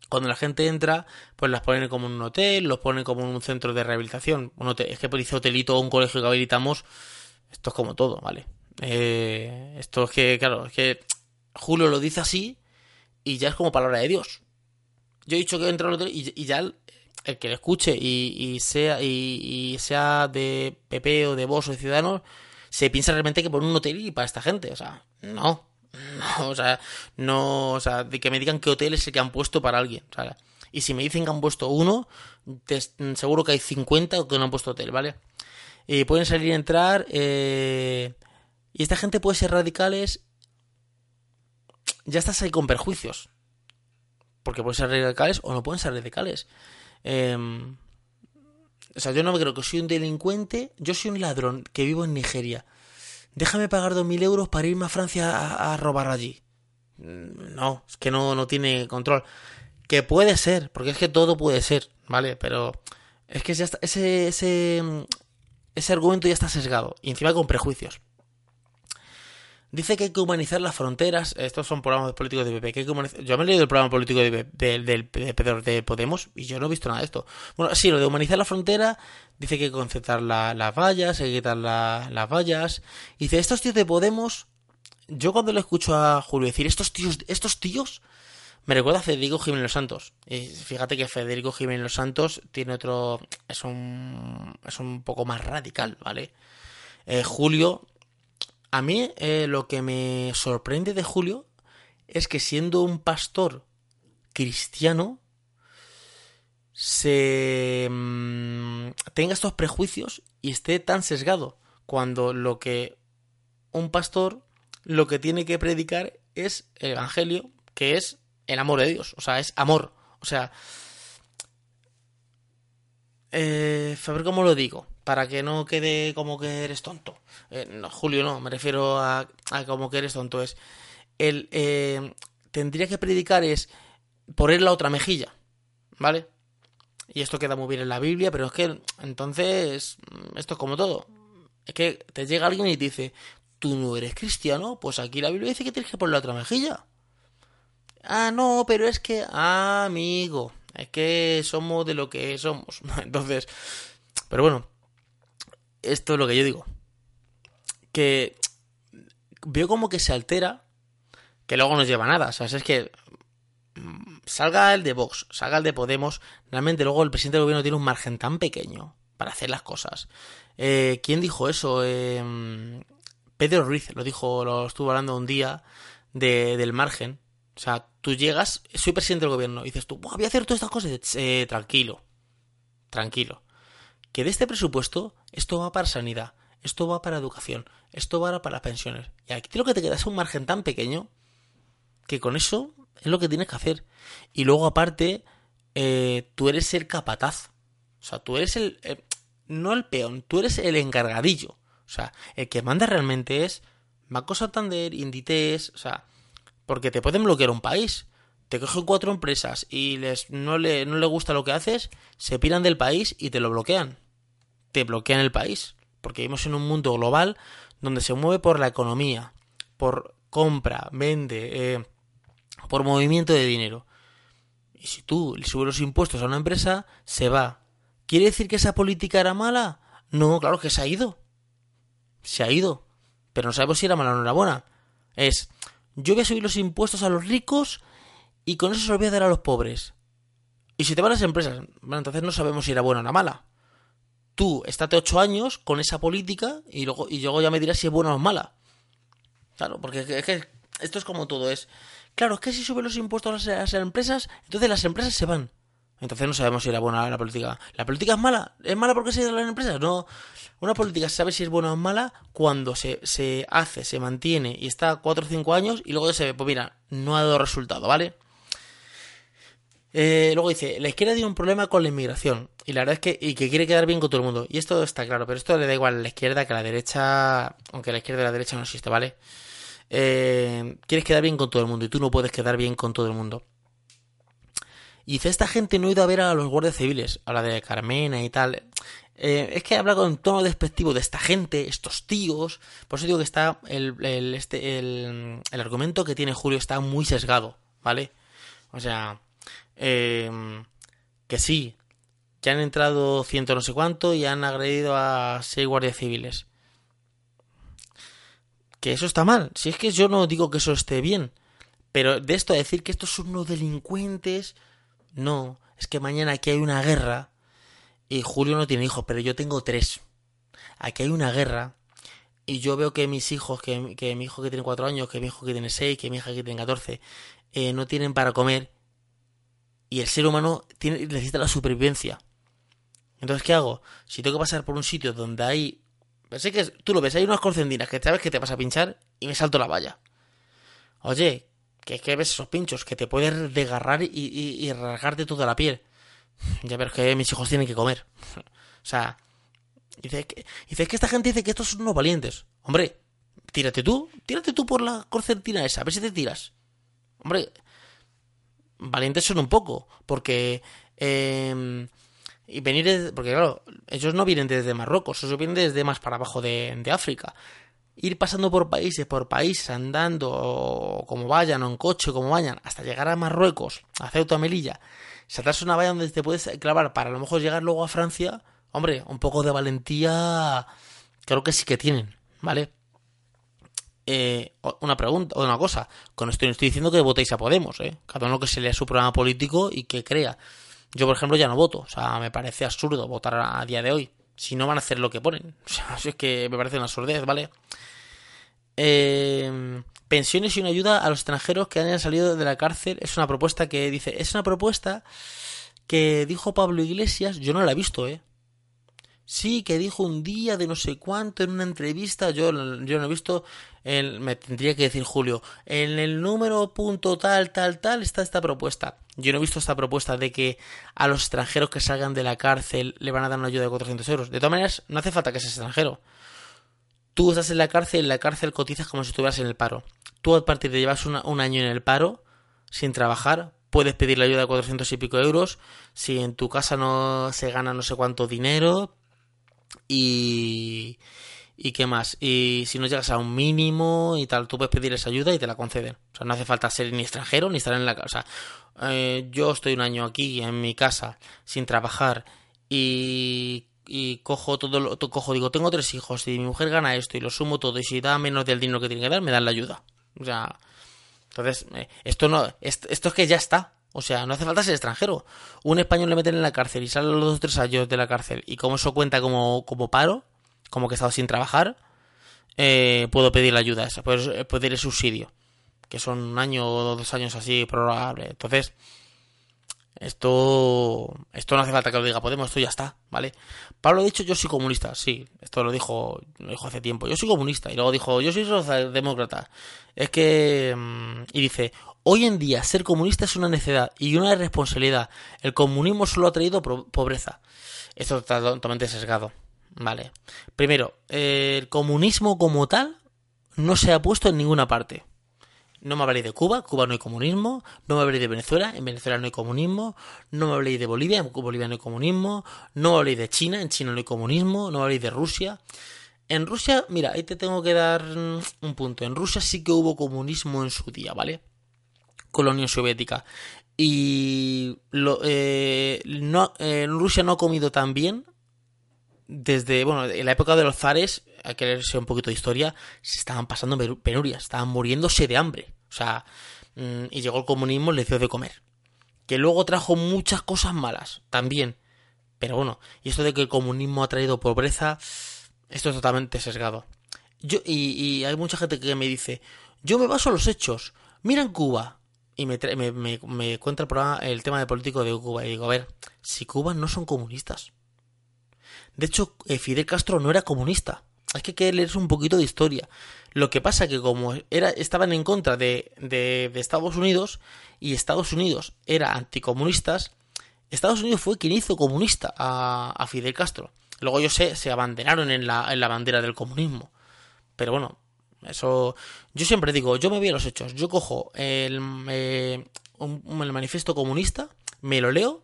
cuando la gente entra, pues las ponen como un hotel, los ponen como un centro de rehabilitación. Es que pues dice hotelito o un colegio que habilitamos. Esto es como todo, ¿vale? Eh, esto es que, claro, es que Julio lo dice así y ya es como palabra de Dios. Yo he dicho que entra al hotel y, ya el, que le escuche y, sea y, sea de PP o de Vox o de Ciudadanos se piensa realmente que pone un hotel y para esta gente. O sea, no. No, o sea, no, o sea, de que me digan qué hotel es el que han puesto para alguien, Y si me dicen que han puesto uno, seguro que hay 50 que no han puesto hotel, ¿vale? Y pueden salir y entrar, eh, y esta gente puede ser radicales, ya estás ahí con perjuicios. Porque pueden ser radicales o no pueden ser radicales. Em, O sea, yo no creo que soy un delincuente, yo soy un ladrón que vivo en Nigeria. Déjame pagar dos mil euros para irme a Francia a, robar allí. Mm, no, es que no, no tiene control. Que puede ser, porque es que todo puede ser, ¿vale? Pero es que ya está, ese, ese, ese argumento ya está sesgado. Y encima con prejuicios. Dice que hay que humanizar las fronteras. Estos son programas políticos de PP. Yo me he leído el programa político de, de, de, de, Podemos y yo no he visto nada de esto. Bueno, sí, lo de humanizar la frontera. Dice que hay que concertar la, las vallas, hay que quitar la, las vallas. Dice, estos tíos de Podemos. Yo cuando le escucho a Julio decir, estos tíos, estos tíos. Me recuerda a Federico Jiménez Los Santos. Y fíjate que Federico Jiménez Los Santos tiene otro. Es un. Es un poco más radical, ¿vale? Eh, Julio a mí eh, lo que me sorprende de Julio es que siendo un pastor cristiano se mmm, tenga estos prejuicios y esté tan sesgado cuando lo que un pastor lo que tiene que predicar es el evangelio que es el amor de Dios o sea es amor. O sea eh, a ver cómo lo digo para que no quede como que eres tonto. Eh, no, Julio, no, me refiero a, a, como que eres tonto. Es el eh, tendría que predicar es poner la otra mejilla, ¿vale? Y esto queda muy bien en la Biblia, pero es que entonces esto es como todo. Es que te llega alguien y te dice, tú no eres cristiano, pues aquí la Biblia dice que tienes que poner la otra mejilla. Ah, no, pero es que, ah, amigo, es que somos de lo que somos. Entonces, pero bueno, esto es lo que yo digo. Que veo como que se altera, que luego no lleva nada. O sea, es que mm, salga el de Vox, salga el de Podemos, realmente luego el presidente del gobierno tiene un margen tan pequeño para hacer las cosas. Eh, ¿Quién dijo eso? Eh, Pedro Ruiz lo dijo, lo estuvo hablando un día de, del margen. O sea, tú llegas, soy presidente del gobierno, y dices tú, voy a hacer todas estas cosas, eh, tranquilo, tranquilo que de este presupuesto esto va para sanidad, esto va para educación, esto va para pensiones. Y aquí lo que te queda es un margen tan pequeño que con eso es lo que tienes que hacer. Y luego aparte, eh, tú eres el capataz. O sea, tú eres el... No el peón, tú eres el encargadillo. O sea, el que manda realmente es Banco Santander, Inditex, o sea, porque te pueden bloquear un país te cogen cuatro empresas y les no le, no le gusta lo que haces, se piran del país y te lo bloquean te bloquean el país. Porque vivimos en un mundo global donde se mueve por la economía, por compra, vende, eh, por movimiento de dinero. Y si tú le subes los impuestos a una empresa, se va. ¿Quiere decir que esa política era mala? No, claro que se ha ido. Se ha ido. Pero no sabemos si era mala o no era buena. Es, yo voy a subir los impuestos a los ricos y con eso se los voy a dar a los pobres. Y si te van las empresas, bueno, entonces no sabemos si era buena o era mala tú estate ocho años con esa política y luego, y luego ya me dirás si es buena o mala. Claro, porque es que esto es como todo, es... Claro, es que si suben los impuestos a las, empresas, entonces las empresas se van. Entonces no sabemos si era buena la política. ¿La política es mala? ¿Es mala porque se ido las empresas? No. Una política se sabe si es buena o mala cuando se, se hace, se mantiene y está cuatro o cinco años y luego se ve, pues mira, no ha dado resultado, ¿vale? Eh, luego dice, la izquierda tiene un problema con la inmigración. Y la verdad es que, y que quiere quedar bien con todo el mundo. Y esto está claro, pero esto le da igual a la izquierda que a la derecha, aunque la izquierda y la derecha no existe, ¿vale? Eh, quieres quedar bien con todo el mundo y tú no puedes quedar bien con todo el mundo. Y dice, esta gente no ha ido a ver a los guardias civiles, a la de Carmena y tal. Eh, es que habla con tono despectivo de esta gente, estos tíos. Por eso digo que está el, el, este, el, el argumento que tiene Julio está muy sesgado, ¿vale? O sea, eh, que sí, que han entrado ciento no sé cuánto y han agredido a seis guardias civiles. Que eso está mal. Si es que yo no digo que eso esté bien. Pero de esto a decir que estos son unos delincuentes. No. Es que mañana aquí hay una guerra. Y Julio no tiene hijos, pero yo tengo tres. Aquí hay una guerra. Y yo veo que mis hijos, que, mi hijo que tiene cuatro años, que mi hijo que tiene seis, que mi hija que tiene catorce, eh, no tienen para comer y el ser humano tiene, necesita la supervivencia. Entonces, ¿qué hago? Si tengo que pasar por un sitio donde hay... Pensé que tú lo ves, hay unas corcendinas que sabes que te vas a pinchar y me salto la valla. Oye, que es que ves esos pinchos que te puedes desgarrar y, y, y rasgarte toda la piel. Ya ves que mis hijos tienen que comer. O sea, dice que, que esta gente dice que estos son unos valientes. Hombre, tírate tú, tírate tú por la concertina esa, a ver si te tiras. Hombre, valientes son un poco, porque... Eh, y venir, porque claro, ellos no vienen desde Marruecos, ellos vienen desde más para abajo de África. Ir pasando por países, por países, andando, como vayan, o en coche, como vayan, hasta llegar a Marruecos, a Ceuta, Melilla, saltarse una valla donde te puedes clavar para a lo mejor llegar luego a Francia, hombre, un poco de valentía, creo que sí que tienen, ¿vale? Eh, una pregunta, o una cosa, con esto no estoy diciendo que votéis a Podemos, ¿eh? Cada uno que se lea su programa político y que crea. Yo, por ejemplo, ya no voto. O sea, me parece absurdo votar a día de hoy. Si no van a hacer lo que ponen. O sea, es que me parece una sordez, ¿vale? Eh, pensiones y una ayuda a los extranjeros que hayan salido de la cárcel es una propuesta que dice, es una propuesta que dijo Pablo Iglesias, yo no la he visto, ¿eh? Sí, que dijo un día de no sé cuánto en una entrevista, yo, yo no he visto, me tendría que decir Julio, en el número punto tal, tal, tal está esta propuesta. Yo no he visto esta propuesta de que a los extranjeros que salgan de la cárcel le van a dar una ayuda de 400 euros. De todas maneras, no hace falta que seas extranjero. Tú estás en la cárcel y en la cárcel cotizas como si estuvieras en el paro. Tú a partir de llevas un año en el paro, sin trabajar, puedes pedir la ayuda de 400 y pico euros. Si en tu casa no se gana no sé cuánto dinero, y... ¿Y qué más? Y si no llegas a un mínimo y tal, tú puedes pedir esa ayuda y te la conceden. O sea, no hace falta ser ni extranjero ni estar en la casa. Eh, yo estoy un año aquí en mi casa sin trabajar y, y cojo todo lo cojo, digo, tengo tres hijos y mi mujer gana esto y lo sumo todo y si da menos del dinero que tiene que dar, me dan la ayuda. O sea, entonces, eh, esto no, esto, esto es que ya está. O sea, no hace falta ser extranjero. Un español le meten en la cárcel y sale los dos o tres años de la cárcel y como eso cuenta como, como paro, como que he estado sin trabajar, eh, puedo pedir ayuda puedo pedir subsidio, que son un año o dos años así prorrogable. Entonces, esto, esto no hace falta que lo diga Podemos, esto ya está, ¿vale? Pablo ha dicho yo soy comunista, sí, esto lo dijo, lo dijo hace tiempo, yo soy comunista, y luego dijo yo soy socialdemócrata. Es que, mm, y dice, Hoy en día ser comunista es una necedad y una irresponsabilidad. El comunismo solo ha traído pobreza. Esto está totalmente sesgado. Vale. Primero, el comunismo como tal no se ha puesto en ninguna parte. No me habléis de Cuba, Cuba no hay comunismo. No me habléis de Venezuela, en Venezuela no hay comunismo. No me habléis de Bolivia, en Bolivia no hay comunismo. No me habléis de China, en China no hay comunismo. No me habléis de Rusia. En Rusia, mira, ahí te tengo que dar un punto. En Rusia sí que hubo comunismo en su día, ¿vale? Con la Unión Soviética. Y lo, eh, no, en Rusia no ha comido tan bien desde, bueno, en la época de los zares, hay que leerse un poquito de historia, se estaban pasando penurias, estaban muriéndose de hambre. O sea, mm, y llegó el comunismo y les dio de comer. Que luego trajo muchas cosas malas, también. Pero bueno, y esto de que el comunismo ha traído pobreza, esto es totalmente sesgado. Yo, y, y hay mucha gente que me dice, yo me baso en los hechos. Mira en Cuba, y me, me, me, cuenta el, tema de político de Cuba y digo, a ver, si Cuba no son comunistas. De hecho, eh, Fidel Castro no era comunista. Hay que leerse un poquito de historia. Lo que pasa que como era, estaban en contra de, de, Estados Unidos y Estados Unidos era anticomunistas, Estados Unidos fue quien hizo comunista a, a Fidel Castro. Luego ellos se, se abanderaron en la, en la bandera del comunismo. Pero bueno, eso, yo siempre digo, yo me voy a los hechos. Yo cojo el, eh, el manifiesto comunista, me lo leo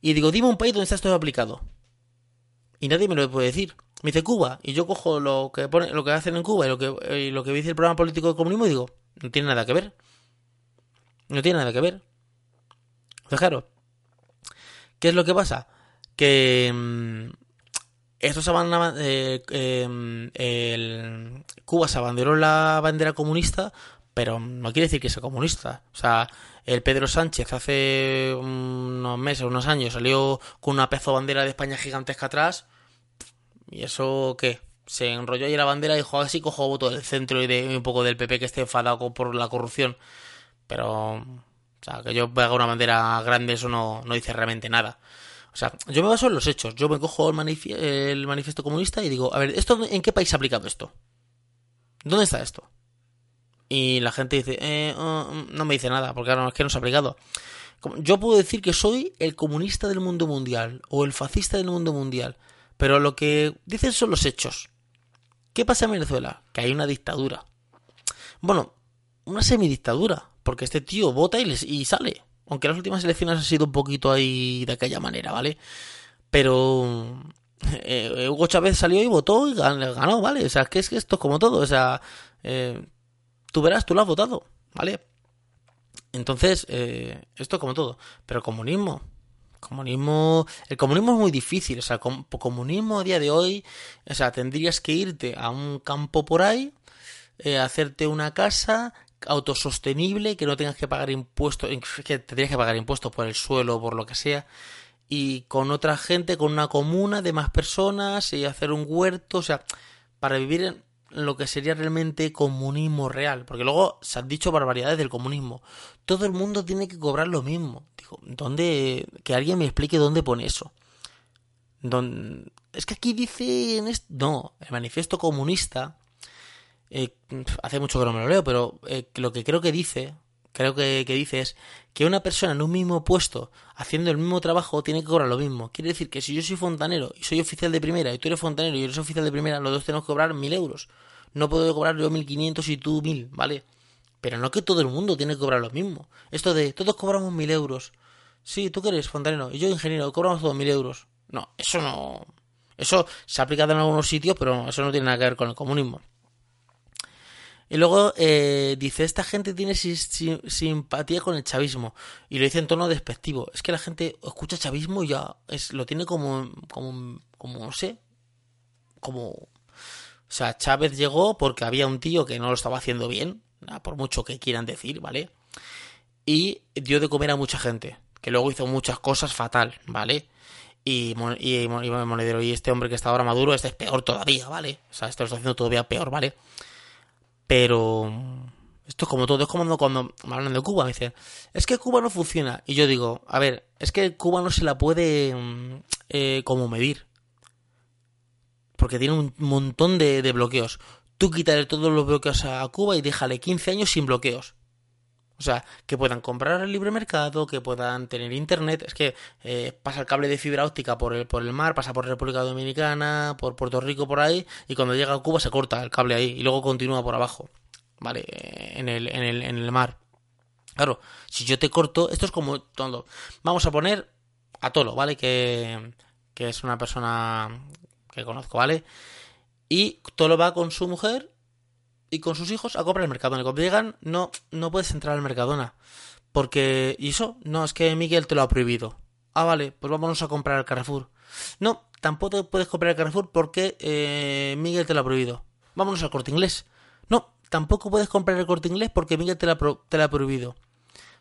y digo, dime un país donde está esto aplicado. Y nadie me lo puede decir. Me dice Cuba y yo cojo lo que pone, lo que hacen en Cuba y lo que, lo que dice el programa político del comunismo y digo, no tiene nada que ver. No tiene nada que ver. Fijaros. ¿Qué es lo que pasa? Que mm, estos se eh, em, el, Cuba se abanderó la bandera comunista, pero no quiere decir que sea comunista. O sea, el Pedro Sánchez hace unos meses, unos años, salió con una pezo bandera de España gigantesca atrás. ¿Y eso qué? Se enrolló ahí la bandera y dijo, así cojo voto del centro y de un poco del PP que esté enfadado por la corrupción. Pero, o sea, que yo haga una bandera grande, eso no, no dice realmente nada. O sea, yo me baso en los hechos. Yo me cojo el, manifiesto comunista y digo, a ver, ¿esto en qué país se ha aplicado esto? ¿Dónde está esto? Y la gente dice, eh, oh, no me dice nada, porque no, es que no se ha aplicado. Yo puedo decir que soy el comunista del mundo mundial o el fascista del mundo mundial, Pero lo que dicen son los hechos. ¿Qué pasa en Venezuela? Que hay una dictadura. Bueno, una semidictadura, porque este tío vota y sale. Aunque las últimas elecciones han sido un poquito ahí de aquella manera, ¿vale? Pero eh, Hugo Chávez salió y votó y ganó, ¿vale? O sea, que es que esto es como todo, o sea, eh, tú verás, tú lo has votado, ¿vale? Entonces, eh, esto como todo. Pero comunismo, comunismo, el comunismo es muy difícil, o sea, comunismo a día de hoy, o sea, tendrías que irte a un campo por ahí, eh, hacerte una casa autosostenible, que no tengas que pagar impuestos, que tendrías que pagar impuestos por el suelo, por lo que sea, y con otra gente, con una comuna de más personas, y hacer un huerto, o sea, para vivir en, lo que sería realmente comunismo real. Porque luego se han dicho barbaridades del comunismo. Todo el mundo tiene que cobrar lo mismo. Digo, ¿dónde? Que alguien me explique dónde pone eso. Es que aquí dice... No, el manifiesto comunista... Eh, hace mucho que no me lo leo, pero eh, lo que creo que dice creo que, dice es que una persona en un mismo puesto, haciendo el mismo trabajo, tiene que cobrar lo mismo. Quiere decir que si yo soy fontanero y soy oficial de primera, y tú eres fontanero y eres oficial de primera, los dos tenemos que cobrar mil euros. No puedo cobrar yo mil quinientos y tú mil, ¿vale? Pero no que todo el mundo tiene que cobrar lo mismo. Esto de todos cobramos mil euros. Sí, tú que eres fontanero y yo ingeniero, cobramos todos mil euros. No, eso no. Eso se ha aplicado en algunos sitios, pero eso no tiene nada que ver con el comunismo. Y luego eh, dice, esta gente tiene simpatía con el chavismo. Y lo dice en tono despectivo. Es que la gente escucha chavismo y ya es, lo tiene como, como, como, no sé, como... O sea, Chávez llegó porque había un tío que no lo estaba haciendo bien, por mucho que quieran decir, ¿vale? Y dio de comer a mucha gente, que luego hizo muchas cosas fatal, ¿vale? Y, y, Monedero y este hombre que está ahora maduro, este es peor todavía, ¿vale? O sea, este lo está haciendo todavía peor, ¿vale? Pero esto es como todo, es como cuando me hablan de Cuba, me dicen, es que Cuba no funciona. Y yo digo, a ver, es que Cuba no se la puede mm, eh, como medir. Porque tiene un montón de, bloqueos. Tú quítale todos los bloqueos a Cuba y déjale 15 años sin bloqueos. O sea, que puedan comprar el libre mercado, que puedan tener internet. Es que eh, pasa el cable de fibra óptica por el, por el mar, pasa por República Dominicana, por Puerto Rico, por ahí, y cuando llega a Cuba se corta el cable ahí y luego continúa por abajo, ¿vale? En el, en el, en el mar. Claro, si yo te corto, esto es como todo. Vamos a poner a Tolo, ¿vale? Que, que es una persona que conozco, ¿vale? Y Tolo va con su mujer y con sus hijos a comprar el Mercadona. Cuando llegan, no, no puedes entrar al Mercadona. Porque, ¿y eso? No, es que Miguel te lo ha prohibido. Ah, vale, pues vámonos a comprar al Carrefour. No, tampoco puedes comprar al Carrefour porque eh, Miguel te lo ha prohibido. Vámonos al corte inglés. No, tampoco puedes comprar el corte inglés porque Miguel te lo ha, te ha prohibido.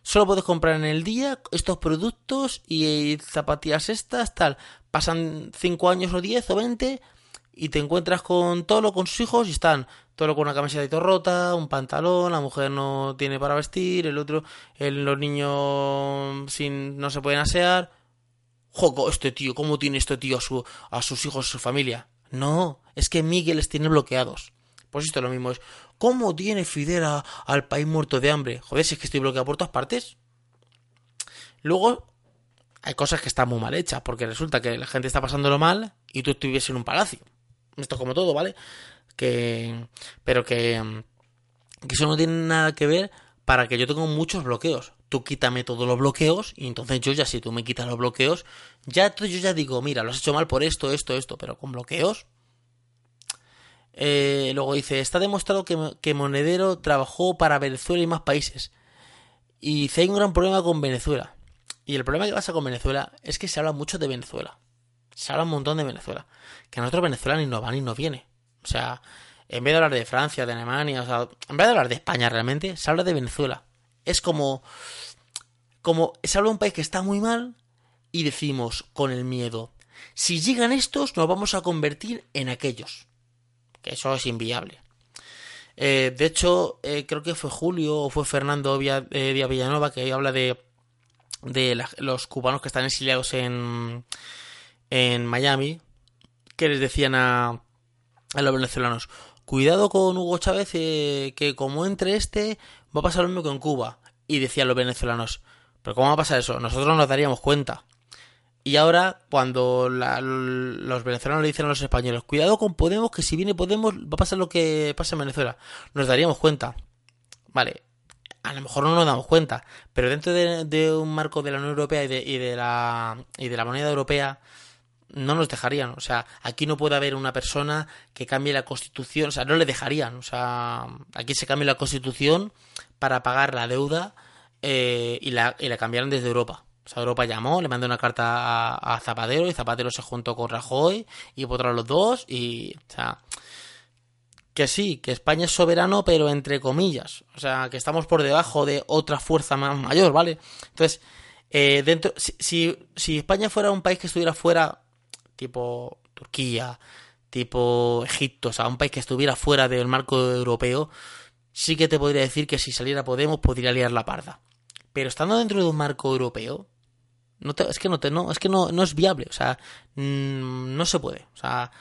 Solo puedes comprar en el día estos productos y zapatillas estas, tal. Pasan 5 años o 10 o 20 y te encuentras con Tolo, con sus hijos y están Tolo con una camiseta rota, un pantalón, la mujer no tiene para vestir, el otro, el, los niños sin, no se pueden asear. Joco, este tío, ¿cómo tiene este tío a, su, a sus hijos, a su familia? No, es que Miguel les tiene bloqueados. Pues esto es lo mismo, es ¿cómo tiene Fidel al país muerto de hambre? Joder, si es que estoy bloqueado por todas partes. Luego, hay cosas que están muy mal hechas, porque resulta que la gente está pasándolo mal y tú estuviese en un palacio. Esto como todo, ¿vale? Que. Pero que. Que eso no tiene nada que ver para que yo tenga muchos bloqueos. Tú quítame todos los bloqueos y entonces yo ya si tú me quitas los bloqueos, ya yo ya digo, mira, lo has hecho mal por esto, esto, esto, pero con bloqueos. Eh, luego dice, está demostrado que, que, Monedero trabajó para Venezuela y más países. Y dice, hay un gran problema con Venezuela. Y el problema que pasa con Venezuela es que se habla mucho de Venezuela se habla un montón de Venezuela. Que a nosotros Venezuela ni nos va ni nos viene. O sea, en vez de hablar de Francia, de Alemania, o sea, en vez de hablar de España realmente, se habla de Venezuela. Es como. Como se habla de un país que está muy mal y decimos con el miedo: si llegan estos, nos vamos a convertir en aquellos. Que eso es inviable. Eh, de hecho, eh, creo que fue Julio o fue Fernando eh, Díaz Villanova que habla de, de los cubanos que están exiliados en, en Miami que les decían a, a los venezolanos, cuidado con Hugo Chávez, eh, que como entre este, va a pasar lo mismo que en Cuba. Y decían los venezolanos, pero ¿cómo va a pasar eso? Nosotros nos daríamos cuenta. Y ahora, cuando los venezolanos le dicen a los españoles, cuidado con Podemos, que si viene Podemos va a pasar lo que pasa en Venezuela, nos daríamos cuenta. Vale, a lo mejor no nos damos cuenta, pero dentro de, un marco de la Unión Europea y de, y de, la, y de la moneda europea, no nos dejarían. O sea, aquí no puede haber una persona que cambie la constitución, o sea, no le dejarían. O sea, aquí se cambia la constitución para pagar la deuda eh, y, la, y la cambiaron desde Europa. O sea, Europa llamó, le mandó una carta a, Zapatero y Zapatero se juntó con Rajoy y votaron los dos y, o sea, que sí, que España es soberano, pero entre comillas. O sea, que estamos por debajo de otra fuerza más mayor, ¿vale? Entonces, eh, dentro, si, si, España fuera un país que estuviera fuera, tipo Turquía, tipo Egipto, o sea, un país que estuviera fuera del marco europeo, sí que te podría decir que si saliera Podemos podría liar la parda. Pero estando dentro de un marco europeo, no es que no te, no, es que no, es viable, o sea, mm, no se puede, o sea,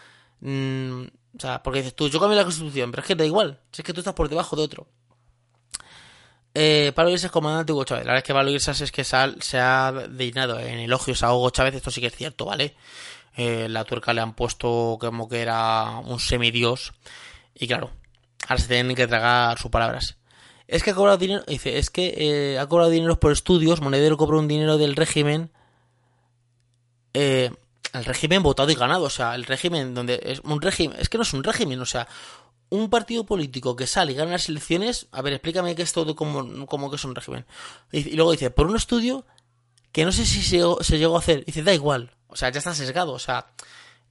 mm, o sea, porque dices tú, yo cambio la constitución, pero es que da igual, si es que tú estás por debajo de otro. Eh, Pablo Iglesias comandante Hugo Chávez. La verdad es que Pablo Iglesias es que se ha, se ha dignado en elogios a Hugo Chávez, esto sí que es cierto, ¿vale? Eh, la tuerca le han puesto como que era un semidios. Y claro, ahora se tienen que tragar sus palabras. Es que ha cobrado dinero, dice, es que eh, ha cobrado dinero por estudios, Monedero cobró un dinero del régimen, eh, el régimen votado y ganado, o sea, el régimen donde es un régimen, es que no es un régimen, o sea, un partido político que sale y gana las elecciones, a ver, explícame que es todo como, como que es un régimen. Y, luego dice, por un estudio que no sé si se, se llegó a hacer, dice, da igual, o sea, ya está sesgado, o sea,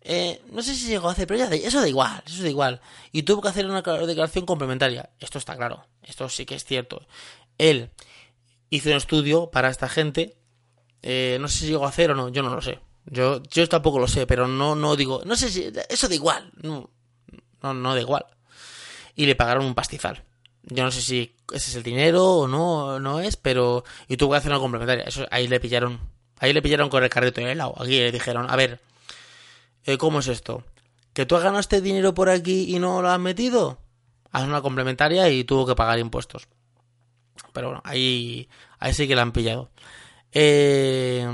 eh, no sé si llegó a hacer, pero ya eso da igual, eso da igual. Y tuvo que hacer una declaración complementaria. Esto está claro, esto sí que es cierto. Él hizo un estudio para esta gente. Eh, no sé si llegó a hacer o no, yo no lo sé. Yo, yo tampoco lo sé, pero no, no digo, no sé si, eso da igual. No, no, no da igual. Y le pagaron un pastizal. Yo no sé si ese es el dinero o no, no es, pero. Y tuvo que hacer una complementaria. Ahí le pillaron. Ahí le pillaron con el carrito de helado. Aquí le dijeron, a ver, eh, ¿cómo es esto? ¿Que tú has ganado este dinero por aquí y no lo has metido? Haz una complementaria y tuvo que pagar impuestos. Pero bueno, ahí, ahí sí que la han pillado. Eh,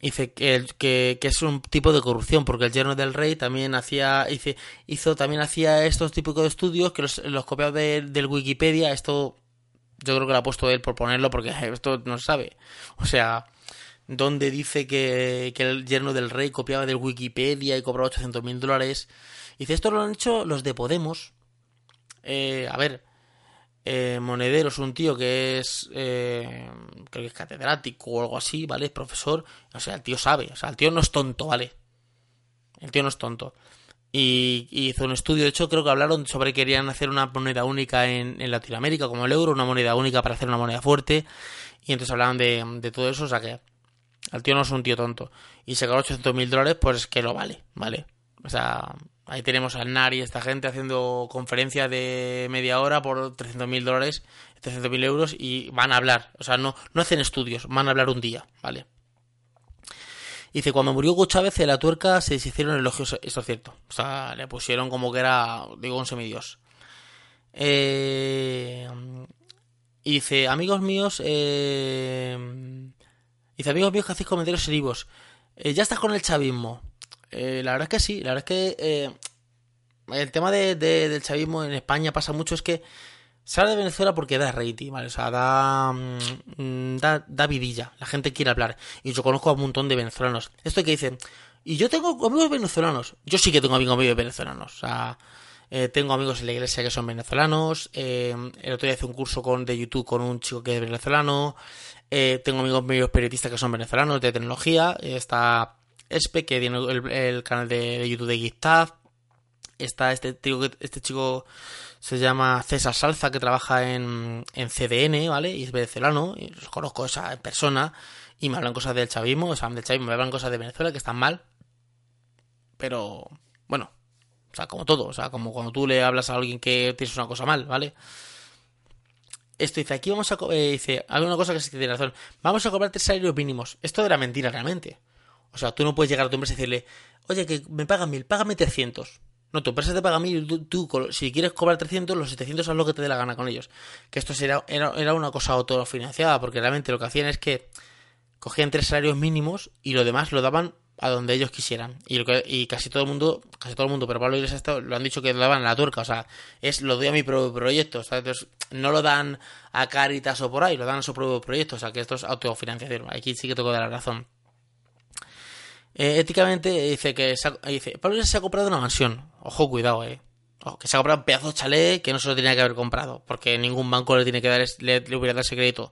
dice que, que, es un tipo de corrupción, porque el yerno del rey también hacía, hice, hizo, también hacía estos de estudios que los, copiados del Wikipedia, esto yo creo que lo ha puesto él por ponerlo, porque esto no sabe. O sea, donde dice que, el yerno del rey copiaba del Wikipedia y cobraba 800 mil dólares. Dice, esto lo han hecho los de Podemos. Eh, a ver, eh, Monedero es un tío que es, eh, creo que es catedrático o algo así, ¿vale? Es profesor. O sea, el tío sabe, o sea, el tío no es tonto, ¿vale? El tío no es tonto. Y, hizo un estudio, de hecho creo que hablaron sobre que querían hacer una moneda única en, en, Latinoamérica, como el euro, una moneda única para hacer una moneda fuerte. Y entonces hablaban de, de todo eso, o sea que el tío no es un tío tonto. Y ganó 800 mil dólares, pues que lo vale, ¿vale? O sea, ahí tenemos al Nari, esta gente haciendo conferencia de media hora por 300 mil dólares, 300 mil euros y van a hablar. O sea, no, no hacen estudios, van a hablar un día, ¿vale? Dice, cuando murió Hugo Chávez, la tuerca se deshicieron elogios, esto es cierto. O sea, le pusieron como que era, digo, un semidios. Eh, y dice, amigos míos, eh, Dice, amigos míos que hacéis comentarios serivos. Eh, ¿Ya estás con el chavismo? Eh, la verdad es que sí, la verdad es que eh, el tema de, del chavismo en España pasa mucho, es que sale de Venezuela porque da rating, ¿vale? O sea, da, mm, da, da vidilla, la gente quiere hablar. Y yo conozco a un montón de venezolanos. Esto que dicen, y yo tengo amigos venezolanos. Yo sí que tengo amigos venezolanos. O sea, tengo amigos en la iglesia que son venezolanos. el otro día hice un curso con, de YouTube con un chico que es venezolano. Eh, tengo amigos medios periodistas que son venezolanos de tecnología. Está Espe, que tiene el, canal de, YouTube de GitHub. Está este, este chico se llama César Salza, que trabaja en, en CDN, ¿vale? Y es venezolano. Y los conozco esa persona. Y me hablan cosas del chavismo. O sea, del chavismo me hablan cosas de Venezuela que están mal. Pero, bueno. O sea, como todo. O sea, como cuando tú le hablas a alguien que tienes una cosa mal, ¿vale? Esto dice, aquí vamos a... Eh, dice, hay una cosa que sí tiene razón. Vamos a cobrarte salarios mínimos. Esto era mentira realmente. O sea, tú no puedes llegar a tu empresa y decirle, oye, que me pagan mil, págame 300. No, tu empresa te paga mil, tú, tú, si quieres cobrar 300, los 700 haz lo que te dé la gana con ellos. Que esto era, era, una cosa autofinanciada, porque realmente lo que hacían es que cogían tres salarios mínimos y lo demás lo daban a donde ellos quisieran. Y, y casi todo el mundo, casi todo el mundo, pero Pablo Iglesias lo han dicho que lo daban a la turca, o sea, es lo doy a mi propio proyecto, Entonces, no lo dan a Caritas o por ahí, lo dan a su propio proyecto, o sea, que esto es autofinanciación. Aquí sí que tengo de la razón. Eh, éticamente dice que dice, Pablo Iglesias se ha comprado una mansión. Ojo, cuidado, eh. que se ha comprado un pedazo de chalet que no se lo tenía que haber comprado, porque ningún banco le tiene que dar le, le hubiera dado ese crédito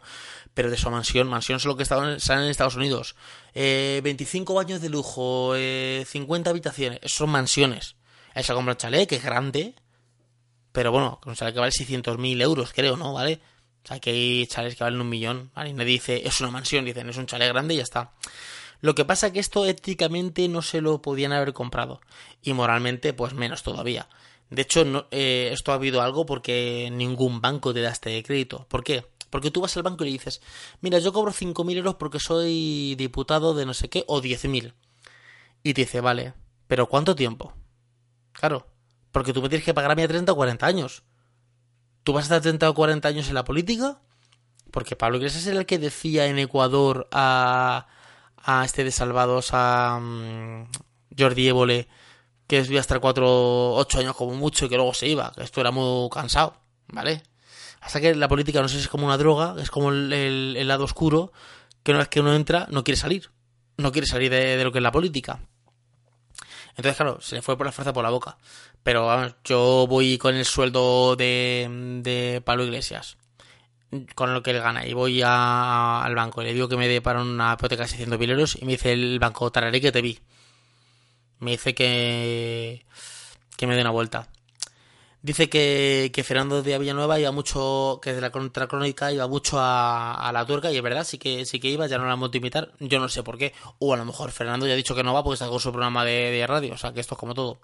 pero de su mansión, mansión solo que estaban en Estados Unidos. 25 eh, años de lujo, 50 eh, habitaciones, son mansiones. Él se ha comprado un chalet que es grande, pero bueno, un chalet que vale 600.000 euros, creo, ¿no? ¿Vale? O sea, que hay chalets que valen un millón, ¿vale? Y dice, es una mansión, dicen, es un chalet grande y ya está. Lo que pasa es que esto éticamente no se lo podían haber comprado. Y moralmente, pues menos todavía. De hecho, no, eh, esto ha habido algo porque ningún banco te da este crédito. ¿Por qué? Porque tú vas al banco y le dices, mira, yo cobro 5.000 euros porque soy diputado de no sé qué, o 10.000. Y te dice, vale, pero ¿cuánto tiempo? Claro, porque tú me tienes que pagar a mí a 30 o 40 años. ¿Tú vas a estar 30 o 40 años en la política? Porque Pablo Iglesias era el que decía en Ecuador a, a este de Salvados, a mm, Jordi Évole, que voy a estar 4, 8 años como mucho y que luego se iba, que esto era muy cansado, ¿vale? Hasta que la política no sé si es como una droga, es como el, lado oscuro, que una vez que uno entra no quiere salir. No quiere salir de, lo que es la política. Entonces, claro, se le fue por la fuerza por la boca. Pero vamos, yo voy con el sueldo de, de Pablo Iglesias, con lo que él gana, y voy al banco y le digo que me dé para una hipoteca de 600.000 euros, y me dice el banco, tararé que te vi. Me dice que, que me dé una vuelta. Dice que, que Fernando de Villanueva iba mucho, que de la contracrónica iba mucho a, la turca y es verdad, sí que, sí que iba, ya no la hemos de imitar, yo no sé por qué. O a lo mejor Fernando ya ha dicho que no va porque está con su programa de, radio, o sea que esto es como todo.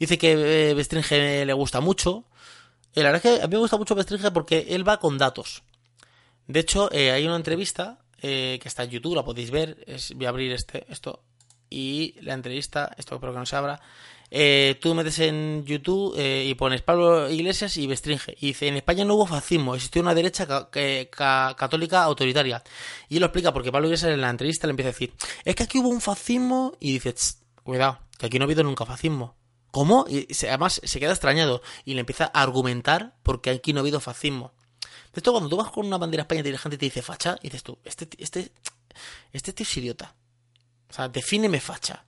Dice que eh, le gusta mucho. Eh, la verdad es que a mí me gusta mucho Bestringe porque él va con datos. De hecho, eh, hay una entrevista eh, que está en YouTube, la podéis ver. Es, voy a abrir este, esto. Y la entrevista, esto espero que no se abra. Eh, tú metes en YouTube eh, y pones Pablo Iglesias y Bestringe. Y dice, en España no hubo fascismo, existió una derecha católica autoritaria. Y él lo explica porque Pablo Iglesias en la entrevista le empieza a decir, es que aquí hubo un fascismo y dice, cuidado, que aquí no ha habido nunca fascismo. ¿Cómo? Y además se queda extrañado y le empieza a argumentar porque aquí no ha habido fascismo. De esto cuando tú vas con una bandera española y la gente te dice facha, y dices tú, este, este, este tío es idiota. O sea, defíneme facha.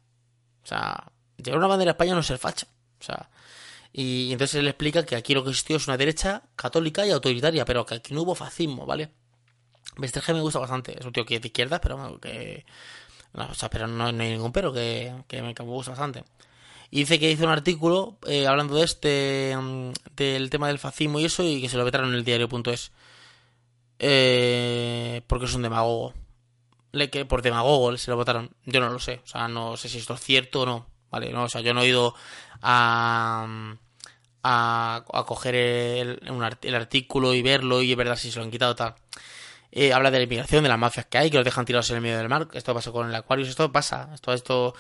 O sea, Llevar una bandera española no es ser facha. O sea, y entonces él explica que aquí lo que existió es una derecha católica y autoritaria, pero que aquí no hubo fascismo, ¿vale? Vesterge me gusta bastante, es un tío que es de izquierda, pero que... No, o sea, pero no, hay ningún pero, que, me, gusta bastante. Y dice que hizo un artículo eh, hablando de este, mm, del tema del fascismo y eso, y que se lo vetaron en el diario.es. Eh, porque es un demagogo. Le que por demagogo se lo votaron. Yo no lo sé. O sea, no sé si esto es cierto o no. ¿Vale? No, o sea, yo no he ido a, a, coger el, el, artículo y verlo y ver si se lo han quitado tal. Eh, habla de la inmigración, de las mafias que hay, que los dejan tirados en el medio del mar. Esto pasa con el Aquarius, esto pasa. Esto, esto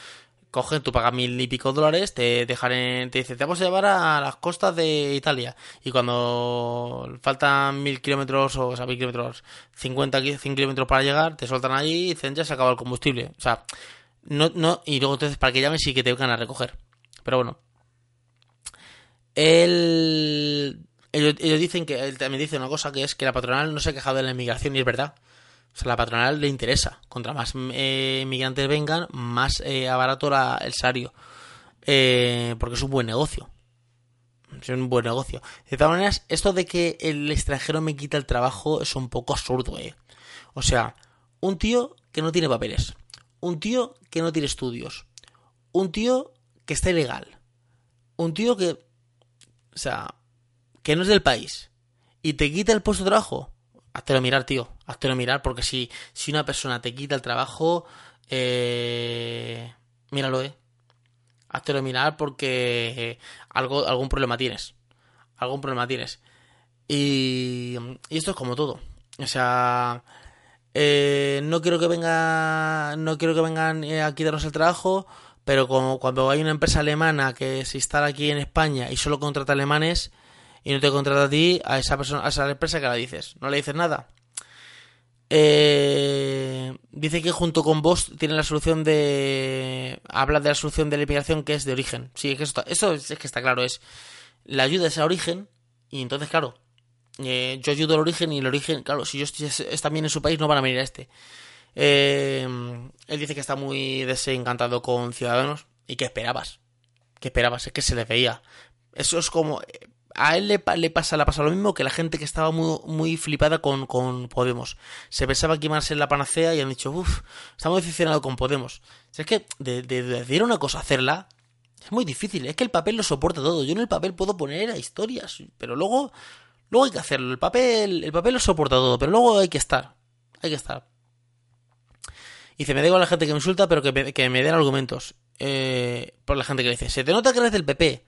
cogen, tú pagas mil y pico dólares, te dejan en, te dicen, te vamos a llevar a las costas de Italia. Y cuando faltan mil kilómetros, o, sea, mil kilómetros, 50, 100 kilómetros para llegar, te sueltan allí y dicen, ya se acaba el combustible. O sea, no, no, y luego entonces para que llamen sí que te vengan a recoger. Pero bueno. Él, ellos, dicen que él también dice una cosa que es que la patronal no se ha quejado de la inmigración y es verdad. O sea, la patronal le interesa. Contra más eh, inmigrantes vengan, más eh, abarato el salario. Eh, porque es un buen negocio. Es un buen negocio. De todas maneras, esto de que el extranjero me quita el trabajo es un poco absurdo, eh. O sea, un tío que no tiene papeles, un tío que no tiene estudios, un tío que está ilegal, un tío que, o sea, que no es del país y te quita el puesto de trabajo, háztelo mirar, tío, háztelo mirar, porque si, si una persona te quita el trabajo, eh, míralo, eh. Háztelo mirar porque algo, algún problema tienes. Algún problema tienes. Y, y esto es como todo. O sea, eh, no quiero que venga, no quiero que vengan eh, a quitarnos el trabajo, pero como cuando hay una empresa alemana que se instala aquí en España y solo contrata alemanes y no te contrata a ti, a esa persona, a esa empresa que la dices, no le dices nada. Eh, dice que junto con vos tiene la solución de... Habla de la solución de la inmigración que es de origen. Sí, es que eso, eso es, que está claro, es... La ayuda es a origen y entonces, claro, eh, yo ayudo al origen y el origen, claro, si yo estoy es, también en su país no van a venir a este. Eh, él dice que está muy desencantado con Ciudadanos y que esperabas. Que esperabas, es que se le veía. Eso es como a él le, pasa, le pasa lo mismo que la gente que estaba muy, muy flipada con, con, Podemos. Se pensaba que iban a ser la panacea y han dicho, uff, estamos decepcionados con Podemos. es que de, decir una cosa, hacerla, es muy difícil. Es que el papel lo soporta todo. Yo en el papel puedo poner a historias, pero luego, luego hay que hacerlo. El papel, el papel lo soporta todo, pero luego hay que estar. Hay que estar. Y se me da igual la gente que me insulta, pero que me, den argumentos. Eh, por la gente que dice, se te nota que eres del PP.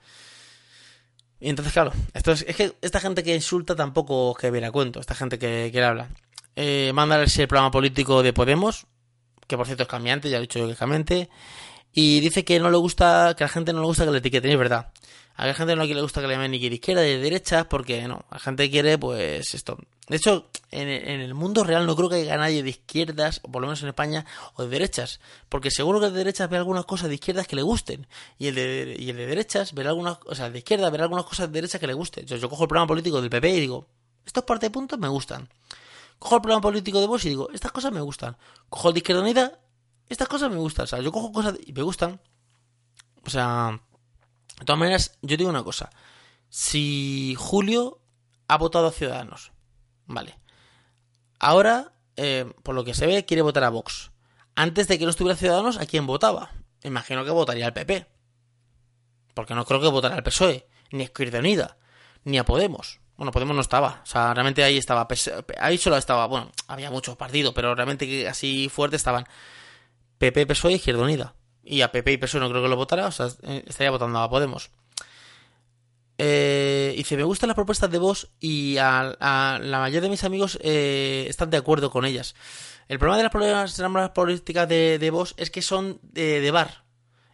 Y entonces, claro, esto es, que esta gente que insulta tampoco que viene cuento, esta gente que, le habla. Eh, el programa político de Podemos, que por cierto es cambiante, ya he dicho yo que es y dice que no le gusta, que a la gente no le gusta que le etiqueten, es verdad. A la gente no le gusta que le llamen ni de izquierda ni de derecha, porque no, la gente quiere, pues, esto. De hecho, en, el mundo real no creo que haya nadie de izquierdas, o por lo menos en España, o de derechas, porque seguro que el de derechas ve algunas cosas de izquierdas que le gusten, y el de, y el de derechas verá algunas, o sea, de izquierda verá algunas cosas de derecha que le gusten. Yo, yo cojo el programa político del PP y digo, estos parte de puntos me gustan. Cojo el programa político de vos y digo, estas cosas me gustan. Cojo el de Izquierda Unida, estas cosas me gustan. O sea, yo cojo cosas y me gustan. O sea, de todas maneras, yo digo una cosa. Si Julio ha votado a Ciudadanos, vale. Ahora, eh, por lo que se ve, quiere votar a Vox. Antes de que no estuviera Ciudadanos, ¿a quién votaba? Imagino que votaría al PP. Porque no creo que votara al PSOE, ni a Izquierda Unida, ni a Podemos. Bueno, Podemos no estaba. O sea, realmente ahí estaba. Ahí solo estaba. Bueno, había muchos partidos, pero realmente así fuerte estaban PP, PSOE y Izquierda Unida y a PP y PSOE no creo que lo votara, o sea, eh, estaría votando a Podemos. Eh, dice, me gustan las propuestas de vos y a, la mayoría de mis amigos eh, están de acuerdo con ellas. El problema de las problemas políticas de, de vos es que son de, bar.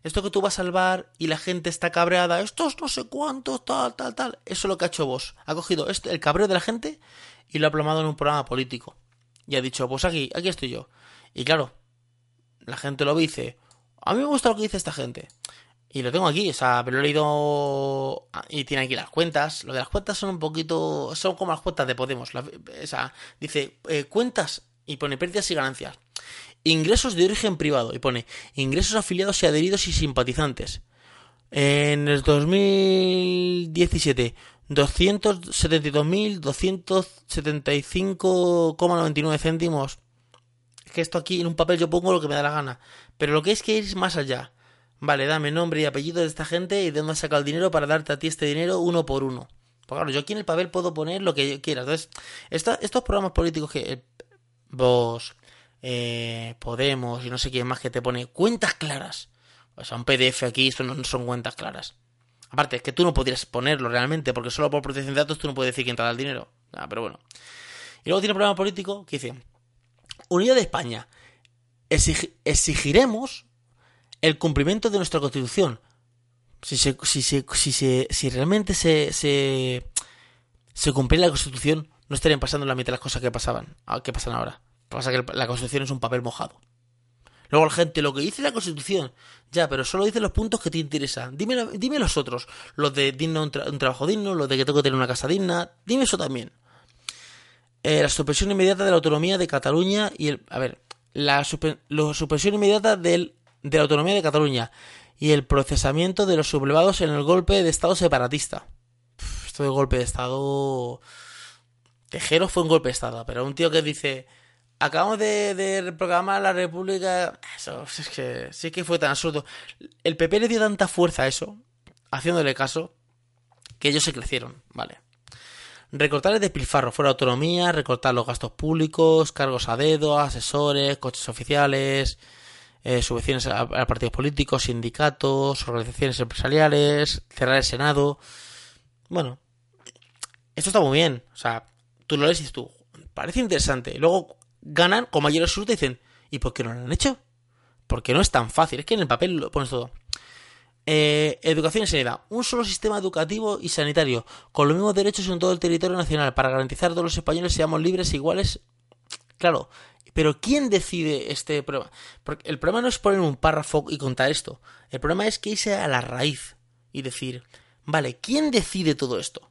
Esto que tú vas al bar y la gente está cabreada, estos no sé cuántos, tal, tal, tal. Eso es lo que ha hecho vos. Ha cogido el cabreo de la gente y lo ha plomado en un programa político. Y ha dicho, pues aquí, aquí estoy yo. Y claro, la gente lo dice, a mí me gusta lo que dice esta gente. Y lo tengo aquí, o sea, pero lo he leído y tiene aquí las cuentas. Lo de las cuentas son un poquito, son como las cuentas de Podemos. o sea, dice eh, cuentas y pone pérdidas y ganancias. Ingresos de origen privado y pone ingresos afiliados y adheridos y simpatizantes. En el 2017, 272.275,99 céntimos que esto aquí en un papel yo pongo lo que me da la gana. Pero lo que es que ir más allá. Vale, dame nombre y apellido de esta gente y de dónde sacado el dinero para darte a ti este dinero uno por uno. Pues claro, yo aquí en el papel puedo poner lo que quiera. Entonces, estos programas políticos que eh, vos, eh, Podemos y no sé quién más que te pone cuentas claras. O sea, un PDF aquí, esto no son cuentas claras. Aparte, es que tú no podrías ponerlo realmente, porque solo por protección de datos tú no puedes decir quién te da el dinero. Ah, pero bueno. Y luego tiene un programa político que dice, Unidad de España, exigiremos el cumplimiento de nuestra Constitución. Si, si, si, si realmente se, se, se cumpliera la Constitución, no estarían pasando la mitad de las cosas que pasaban, ah, que pasan ahora. Pasa que la Constitución es un papel mojado. Luego la gente, lo que dice la Constitución, ya, pero solo dice los puntos que te interesan. Dime, dime los otros, los de digno, un, un, trabajo digno, los de que tengo que tener una casa digna, dime eso también. Eh, la supresión inmediata de la autonomía de Cataluña y el... A ver, la, supresión inmediata de la autonomía de Cataluña y el procesamiento de los sublevados en el golpe de Estado separatista. esto de golpe de Estado... Tejero fue un golpe de Estado, pero un tío que dice... Acabamos de, de reprogramar la República... Eso, es que sí que fue tan absurdo. El PP le dio tanta fuerza a eso, haciéndole caso, que ellos se crecieron, ¿vale? Recortar el despilfarro fuera autonomía, recortar los gastos públicos, cargos a dedo, asesores, coches oficiales, eh, subvenciones a, partidos políticos, sindicatos, organizaciones empresariales, cerrar el Senado. Bueno, esto está muy bien. O sea, tú lo lees y tú, parece interesante. Luego ganan con mayor absoluto y dicen, ¿y por qué no lo han hecho? Porque no es tan fácil. Es que en el papel lo pones todo. Eh, educación y sanidad. Un solo sistema educativo y sanitario, con los mismos derechos en todo el territorio nacional, para garantizar a todos los españoles seamos libres e iguales Claro, pero ¿quién decide este problema? Porque el problema no es poner un párrafo y contar esto. El problema es que irse a la raíz y decir, vale, ¿quién decide todo esto?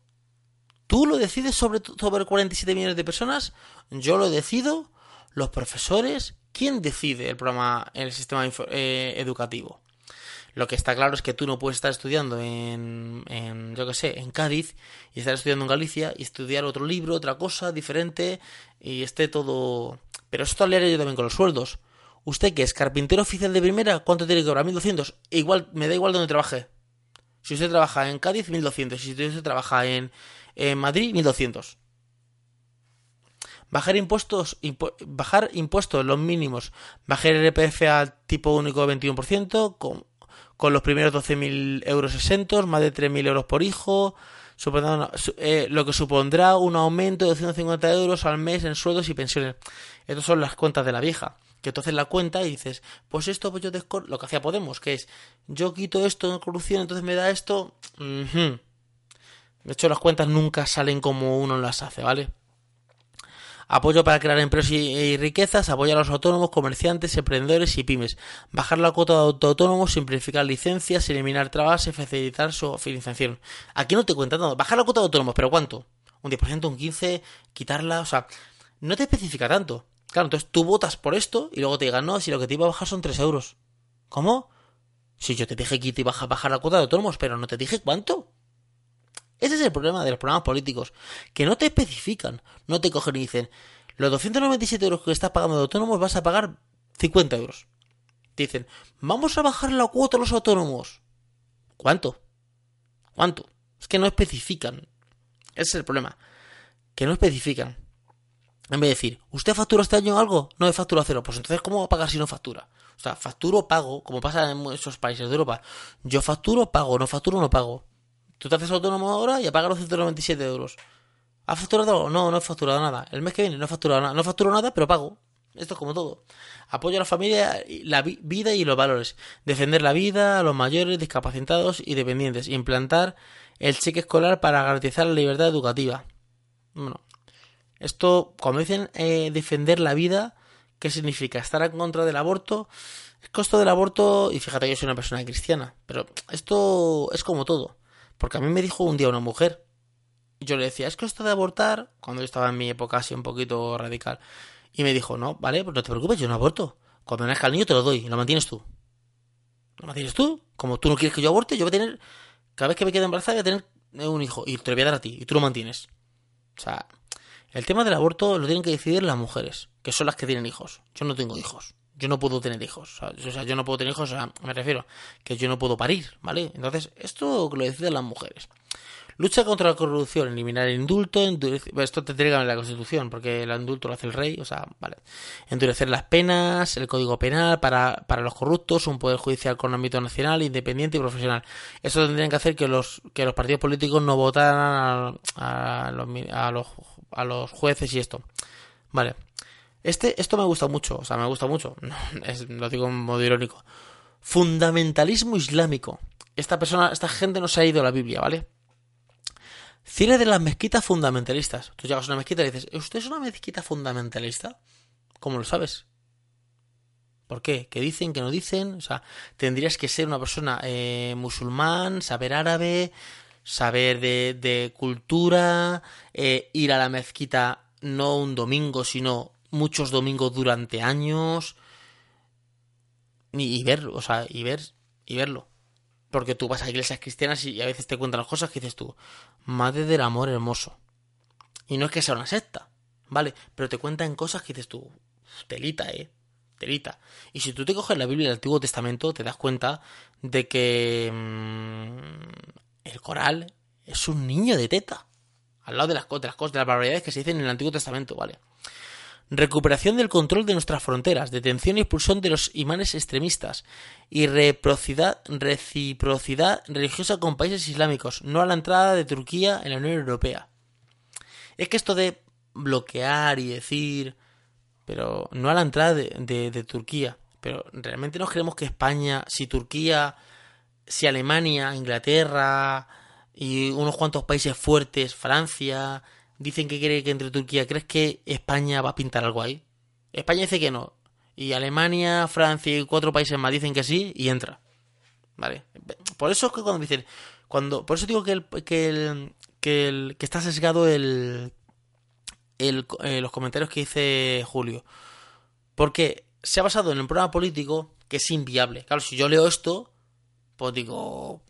¿Tú lo decides sobre, sobre 47 millones de personas? ¿Yo lo decido? ¿Los profesores? ¿Quién decide el programa el sistema eh, educativo? Lo que está claro es que tú no puedes estar estudiando en, en yo qué sé, en Cádiz y estar estudiando en Galicia y estudiar otro libro, otra cosa diferente y esté todo... Pero esto le haré yo también con los sueldos. Usted que es carpintero oficial de primera, ¿cuánto tiene que cobrar? 1200. Igual, me da igual donde trabaje. Si usted trabaja en Cádiz, 1200. Si usted trabaja en, en Madrid, 1200. Bajar impuestos, bajar impuestos los mínimos, bajar el EPF al tipo único de 21%, con, con los primeros 12.000 euros exentos, más de 3.000 euros por hijo, eh, lo que supondrá un aumento de 250 euros al mes en sueldos y pensiones. Estas son las cuentas de la vieja. Que entonces la cuenta y dices, pues esto, pues yo lo que hacía Podemos, que es, yo quito esto en corrupción, entonces me da esto. De hecho, las cuentas nunca salen como uno las hace, ¿vale? Apoyo para crear empresas y, riquezas, apoyar a los autónomos, comerciantes, emprendedores y pymes, bajar la cuota de autónomos, simplificar licencias, eliminar trabas y facilitar su financiación. Aquí no te cuentan nada, bajar la cuota de autónomos, pero ¿cuánto? Un 10%, un 15%, quitarla, o sea, no te especifica tanto. Claro, entonces tú votas por esto y luego te digan, no, si lo que te iba a bajar son 3 euros. ¿Cómo? Si yo te dije que te iba a bajar la cuota de autónomos, pero no te dije cuánto. Ese es el problema de los programas políticos, que no te especifican, no te cogen y dicen, los 297 euros que estás pagando de autónomos vas a pagar 50 euros. dicen, vamos a bajar la cuota a los autónomos. ¿Cuánto? ¿Cuánto? Es que no especifican. Ese es el problema. Que no especifican. En vez de decir, ¿usted factura este año algo? No, he factura cero. Pues entonces, ¿cómo va a pagar si no factura? O sea, facturo, pago, como pasa en esos países de Europa. Yo facturo, pago, no facturo, no pago. Tú te haces autónomo ahora y apagas los 197 euros. ¿Has facturado? No, no he facturado nada. El mes que viene no he facturado nada. No facturo nada, pero pago. Esto es como todo. Apoyo a la familia, la vida y los valores. Defender la vida, a los mayores, discapacitados y dependientes. Implantar el cheque escolar para garantizar la libertad educativa. Bueno, esto, cuando dicen eh, defender la vida, ¿qué significa? ¿Estar en contra del aborto? El costo del aborto, y fíjate que yo soy una persona cristiana, pero esto es como todo. Porque a mí me dijo un día una mujer, yo le decía, es que esto de abortar, cuando yo estaba en mi época así un poquito radical, y me dijo, no, vale, pues no te preocupes, yo no aborto. Cuando nazca el niño te lo doy, y lo mantienes tú. ¿Lo mantienes tú? Como tú no quieres que yo aborte, yo voy a tener, cada vez que me quede embarazada voy a tener un hijo, y te lo voy a dar a ti, y tú lo mantienes. O sea, el tema del aborto lo tienen que decidir las mujeres, que son las que tienen hijos. Yo no tengo hijos yo no puedo tener hijos. O sea, yo no puedo tener hijos, o sea, me refiero que yo no puedo parir, ¿vale? Entonces, esto lo deciden las mujeres. Lucha contra la corrupción, eliminar el indulto, endurecer, esto te que en la Constitución, porque el indulto lo hace el rey, o sea, vale. Endurecer las penas, el código penal para, para los corruptos, un poder judicial con ámbito nacional, independiente y profesional. Eso tendrían que hacer que los, que los partidos políticos no votaran a, a, los, a, los, a los jueces y esto. Vale. Este, esto me gusta mucho, o sea, me gusta mucho, lo digo en modo irónico. Fundamentalismo islámico. Esta persona, esta gente no se ha ido a la Biblia, ¿vale? Cine de las mezquitas fundamentalistas. Tú llegas a una mezquita y dices, ¿usted es una mezquita fundamentalista? ¿Cómo lo sabes? ¿Por qué? ¿Qué dicen? ¿Qué no dicen? O sea, tendrías que ser una persona eh, musulmán, saber árabe, saber de, cultura, eh, ir a la mezquita no un domingo, sino muchos domingos durante años y, ver, o sea, y ver y verlo. Porque tú vas a iglesias cristianas y a veces te cuentan las cosas que dices tú, madre del amor hermoso. Y no es que sea una secta, ¿vale? Pero te cuentan cosas que dices tú, telita, eh, telita. Y si tú te coges la Biblia del Antiguo Testamento, te das cuenta de que mm, el coral es un niño de teta. Al lado de las, de las cosas, de las barbaridades que se dicen en el Antiguo Testamento, ¿vale? Recuperación del control de nuestras fronteras, detención y expulsión de los imanes extremistas y reciprocidad, reciprocidad religiosa con países islámicos, no a la entrada de Turquía en la Unión Europea. Es que esto de bloquear y decir, pero no a la entrada de, de Turquía, pero realmente nos creemos que España, si Turquía, si Alemania, Inglaterra y unos cuantos países fuertes, Francia, dicen que quiere que entre Turquía. ¿Crees que España va a pintar algo ahí? España dice que no. Y Alemania, Francia y cuatro países más dicen que sí y entra. ¿Vale? Por eso es que cuando dicen. Cuando, por eso digo que el, que el, que, el, que está sesgado el, el, eh, los comentarios que dice Julio. Porque se ha basado en un programa político que es inviable. Claro, si yo leo esto, pues digo.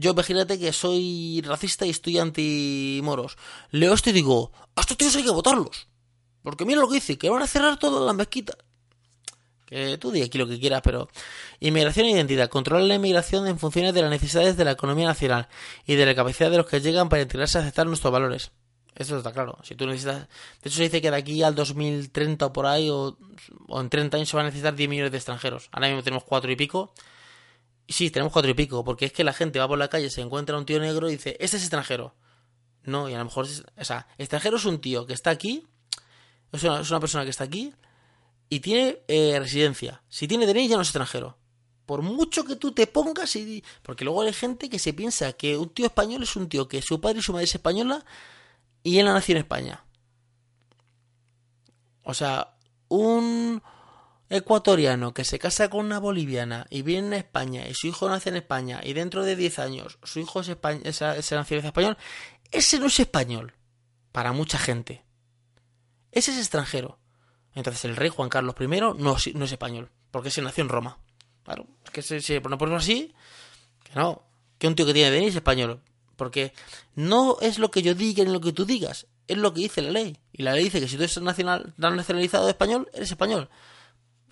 Yo imagínate que soy racista y estoy anti-moros. Leo esto y digo, a estos tíos hay que votarlos. Porque mira lo que dice, que van a cerrar todas las mezquitas. Que tú di aquí lo que quieras, pero... Inmigración e identidad. Controlar la inmigración en función de las necesidades de la economía nacional y de la capacidad de los que llegan para integrarse y aceptar nuestros valores. Eso está claro. Si tú necesitas. De hecho, se dice que de aquí al 2030 o por ahí, o, en 30 años, se van a necesitar 10 millones de extranjeros. Ahora mismo tenemos 4 y pico. Sí, tenemos 4 y pico, porque es que la gente va por la calle, se encuentra un tío negro y dice: Este es extranjero. No, y a lo mejor. Es, o sea, extranjero es un tío que está aquí. Es una, es una persona que está aquí y tiene eh, residencia. Si tiene DNI, ya no es extranjero. Por mucho que tú te pongas y. Porque luego hay gente que se piensa que un tío español es un tío que su padre y su madre es española y él nació en España. O sea, un ecuatoriano que se casa con una boliviana y viene a España y su hijo nace en España y dentro de 10 años su hijo es nacionaliza español, ese no es español para mucha gente. Ese es extranjero. Entonces el rey Juan Carlos I no, es español, porque se nació en Roma. Claro, es que se, se ponemos así, que no, que un tío que tiene DNI es español. Porque no es lo que yo diga ni lo que tú digas, es lo que dice la ley. Y la ley dice que si tú eres nacional, nacionalizado español, eres español.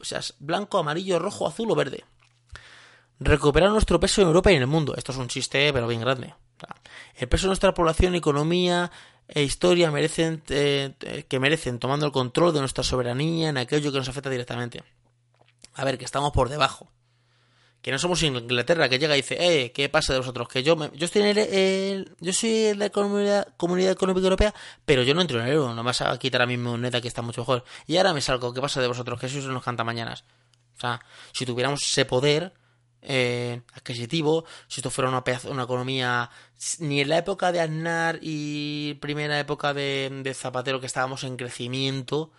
O sea, blanco, amarillo, rojo, azul o verde. Recuperar nuestro peso en Europa y en el mundo. Esto es un chiste, pero bien grande. El peso de nuestra población, economía e historia merecen, eh, que merecen tomando el control de nuestra soberanía en aquello que nos afecta directamente. A ver, que estamos por debajo que no somos Inglaterra, que llega y dice, eh, ¿qué pasa de vosotros? Que yo, yo estoy en el, yo soy en la comunidad, comunidad Económica Europea, pero yo no entro en el euro, no vas a quitar a mi moneda que está mucho mejor. Y ahora me salgo, ¿qué pasa de vosotros? Que sois unos mañanas O sea, si tuviéramos ese poder eh, adquisitivo, si esto fuera una, una economía, ni en la época de Aznar y primera época de, de Zapatero que estábamos en crecimiento,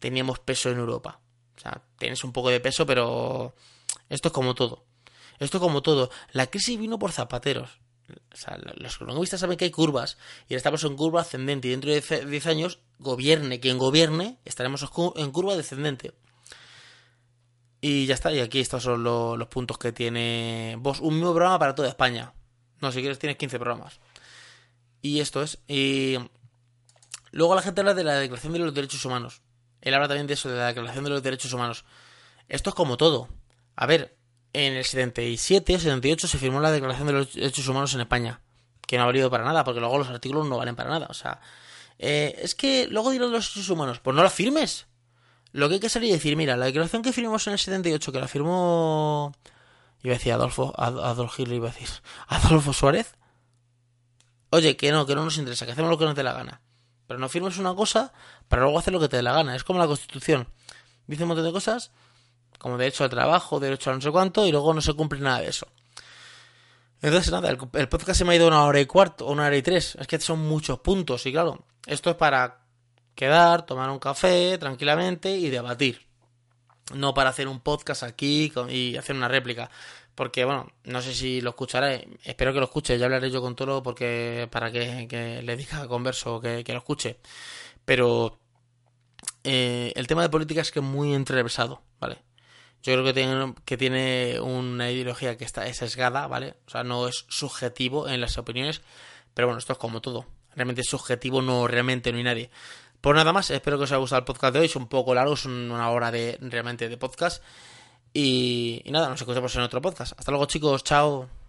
teníamos peso en Europa. O sea, tienes un poco de peso, pero esto es como todo. Esto es como todo. La crisis vino por zapateros. O sea, los economistas saben que hay curvas y estamos en curva ascendente y dentro de 10 años, gobierne quien gobierne, estaremos en curva descendente. Y ya está, y aquí estos son los, puntos que tiene vos. Un nuevo programa para toda España. No, si quieres tienes 15 programas. Y esto es. Y luego la gente habla de la Declaración de los Derechos Humanos. Él habla también de eso, de la Declaración de los Derechos Humanos. Esto es como todo. A ver, en el 77 o 78 se firmó la Declaración de los Derechos Humanos en España, que no ha valido para nada, porque luego los artículos no valen para nada. O sea, eh, es que luego dirán los derechos humanos, pues no la firmes. Lo que hay que salir y decir, mira, la declaración que firmamos en el 78, que la firmó. Iba a decir Adolfo, Adolfo Hitler, iba a decir. Adolfo Suárez. Oye, que no, que no nos interesa, que hacemos lo que nos dé la gana. Pero no firmes una cosa para luego hacer lo que te dé la gana. Es como la Constitución. Dice un montón de cosas como derecho al trabajo, derecho a no sé cuánto, y luego no se cumple nada de eso. Entonces, nada, el, podcast se me ha ido una hora y cuarto, una hora y tres. Es que son muchos puntos, y claro, esto es para quedar, tomar un café tranquilamente y debatir. No para hacer un podcast aquí y hacer una réplica. Porque, bueno, no sé si lo escucharé. Espero que lo escuche. Ya hablaré yo con todo porque para que, le diga converso que, que lo escuche. Pero eh, el tema de política es que es muy entreversado, ¿vale? Yo creo que tiene, que tiene una ideología que está sesgada, ¿vale? O sea, no es subjetivo en las opiniones, pero bueno, esto es como todo. Realmente es subjetivo, no realmente no hay nadie. Pues nada más, espero que os haya gustado el podcast de hoy. Es un poco largo, es una hora de realmente de podcast. Y, y nada, nos escuchamos en otro podcast. Hasta luego, chicos. Chao.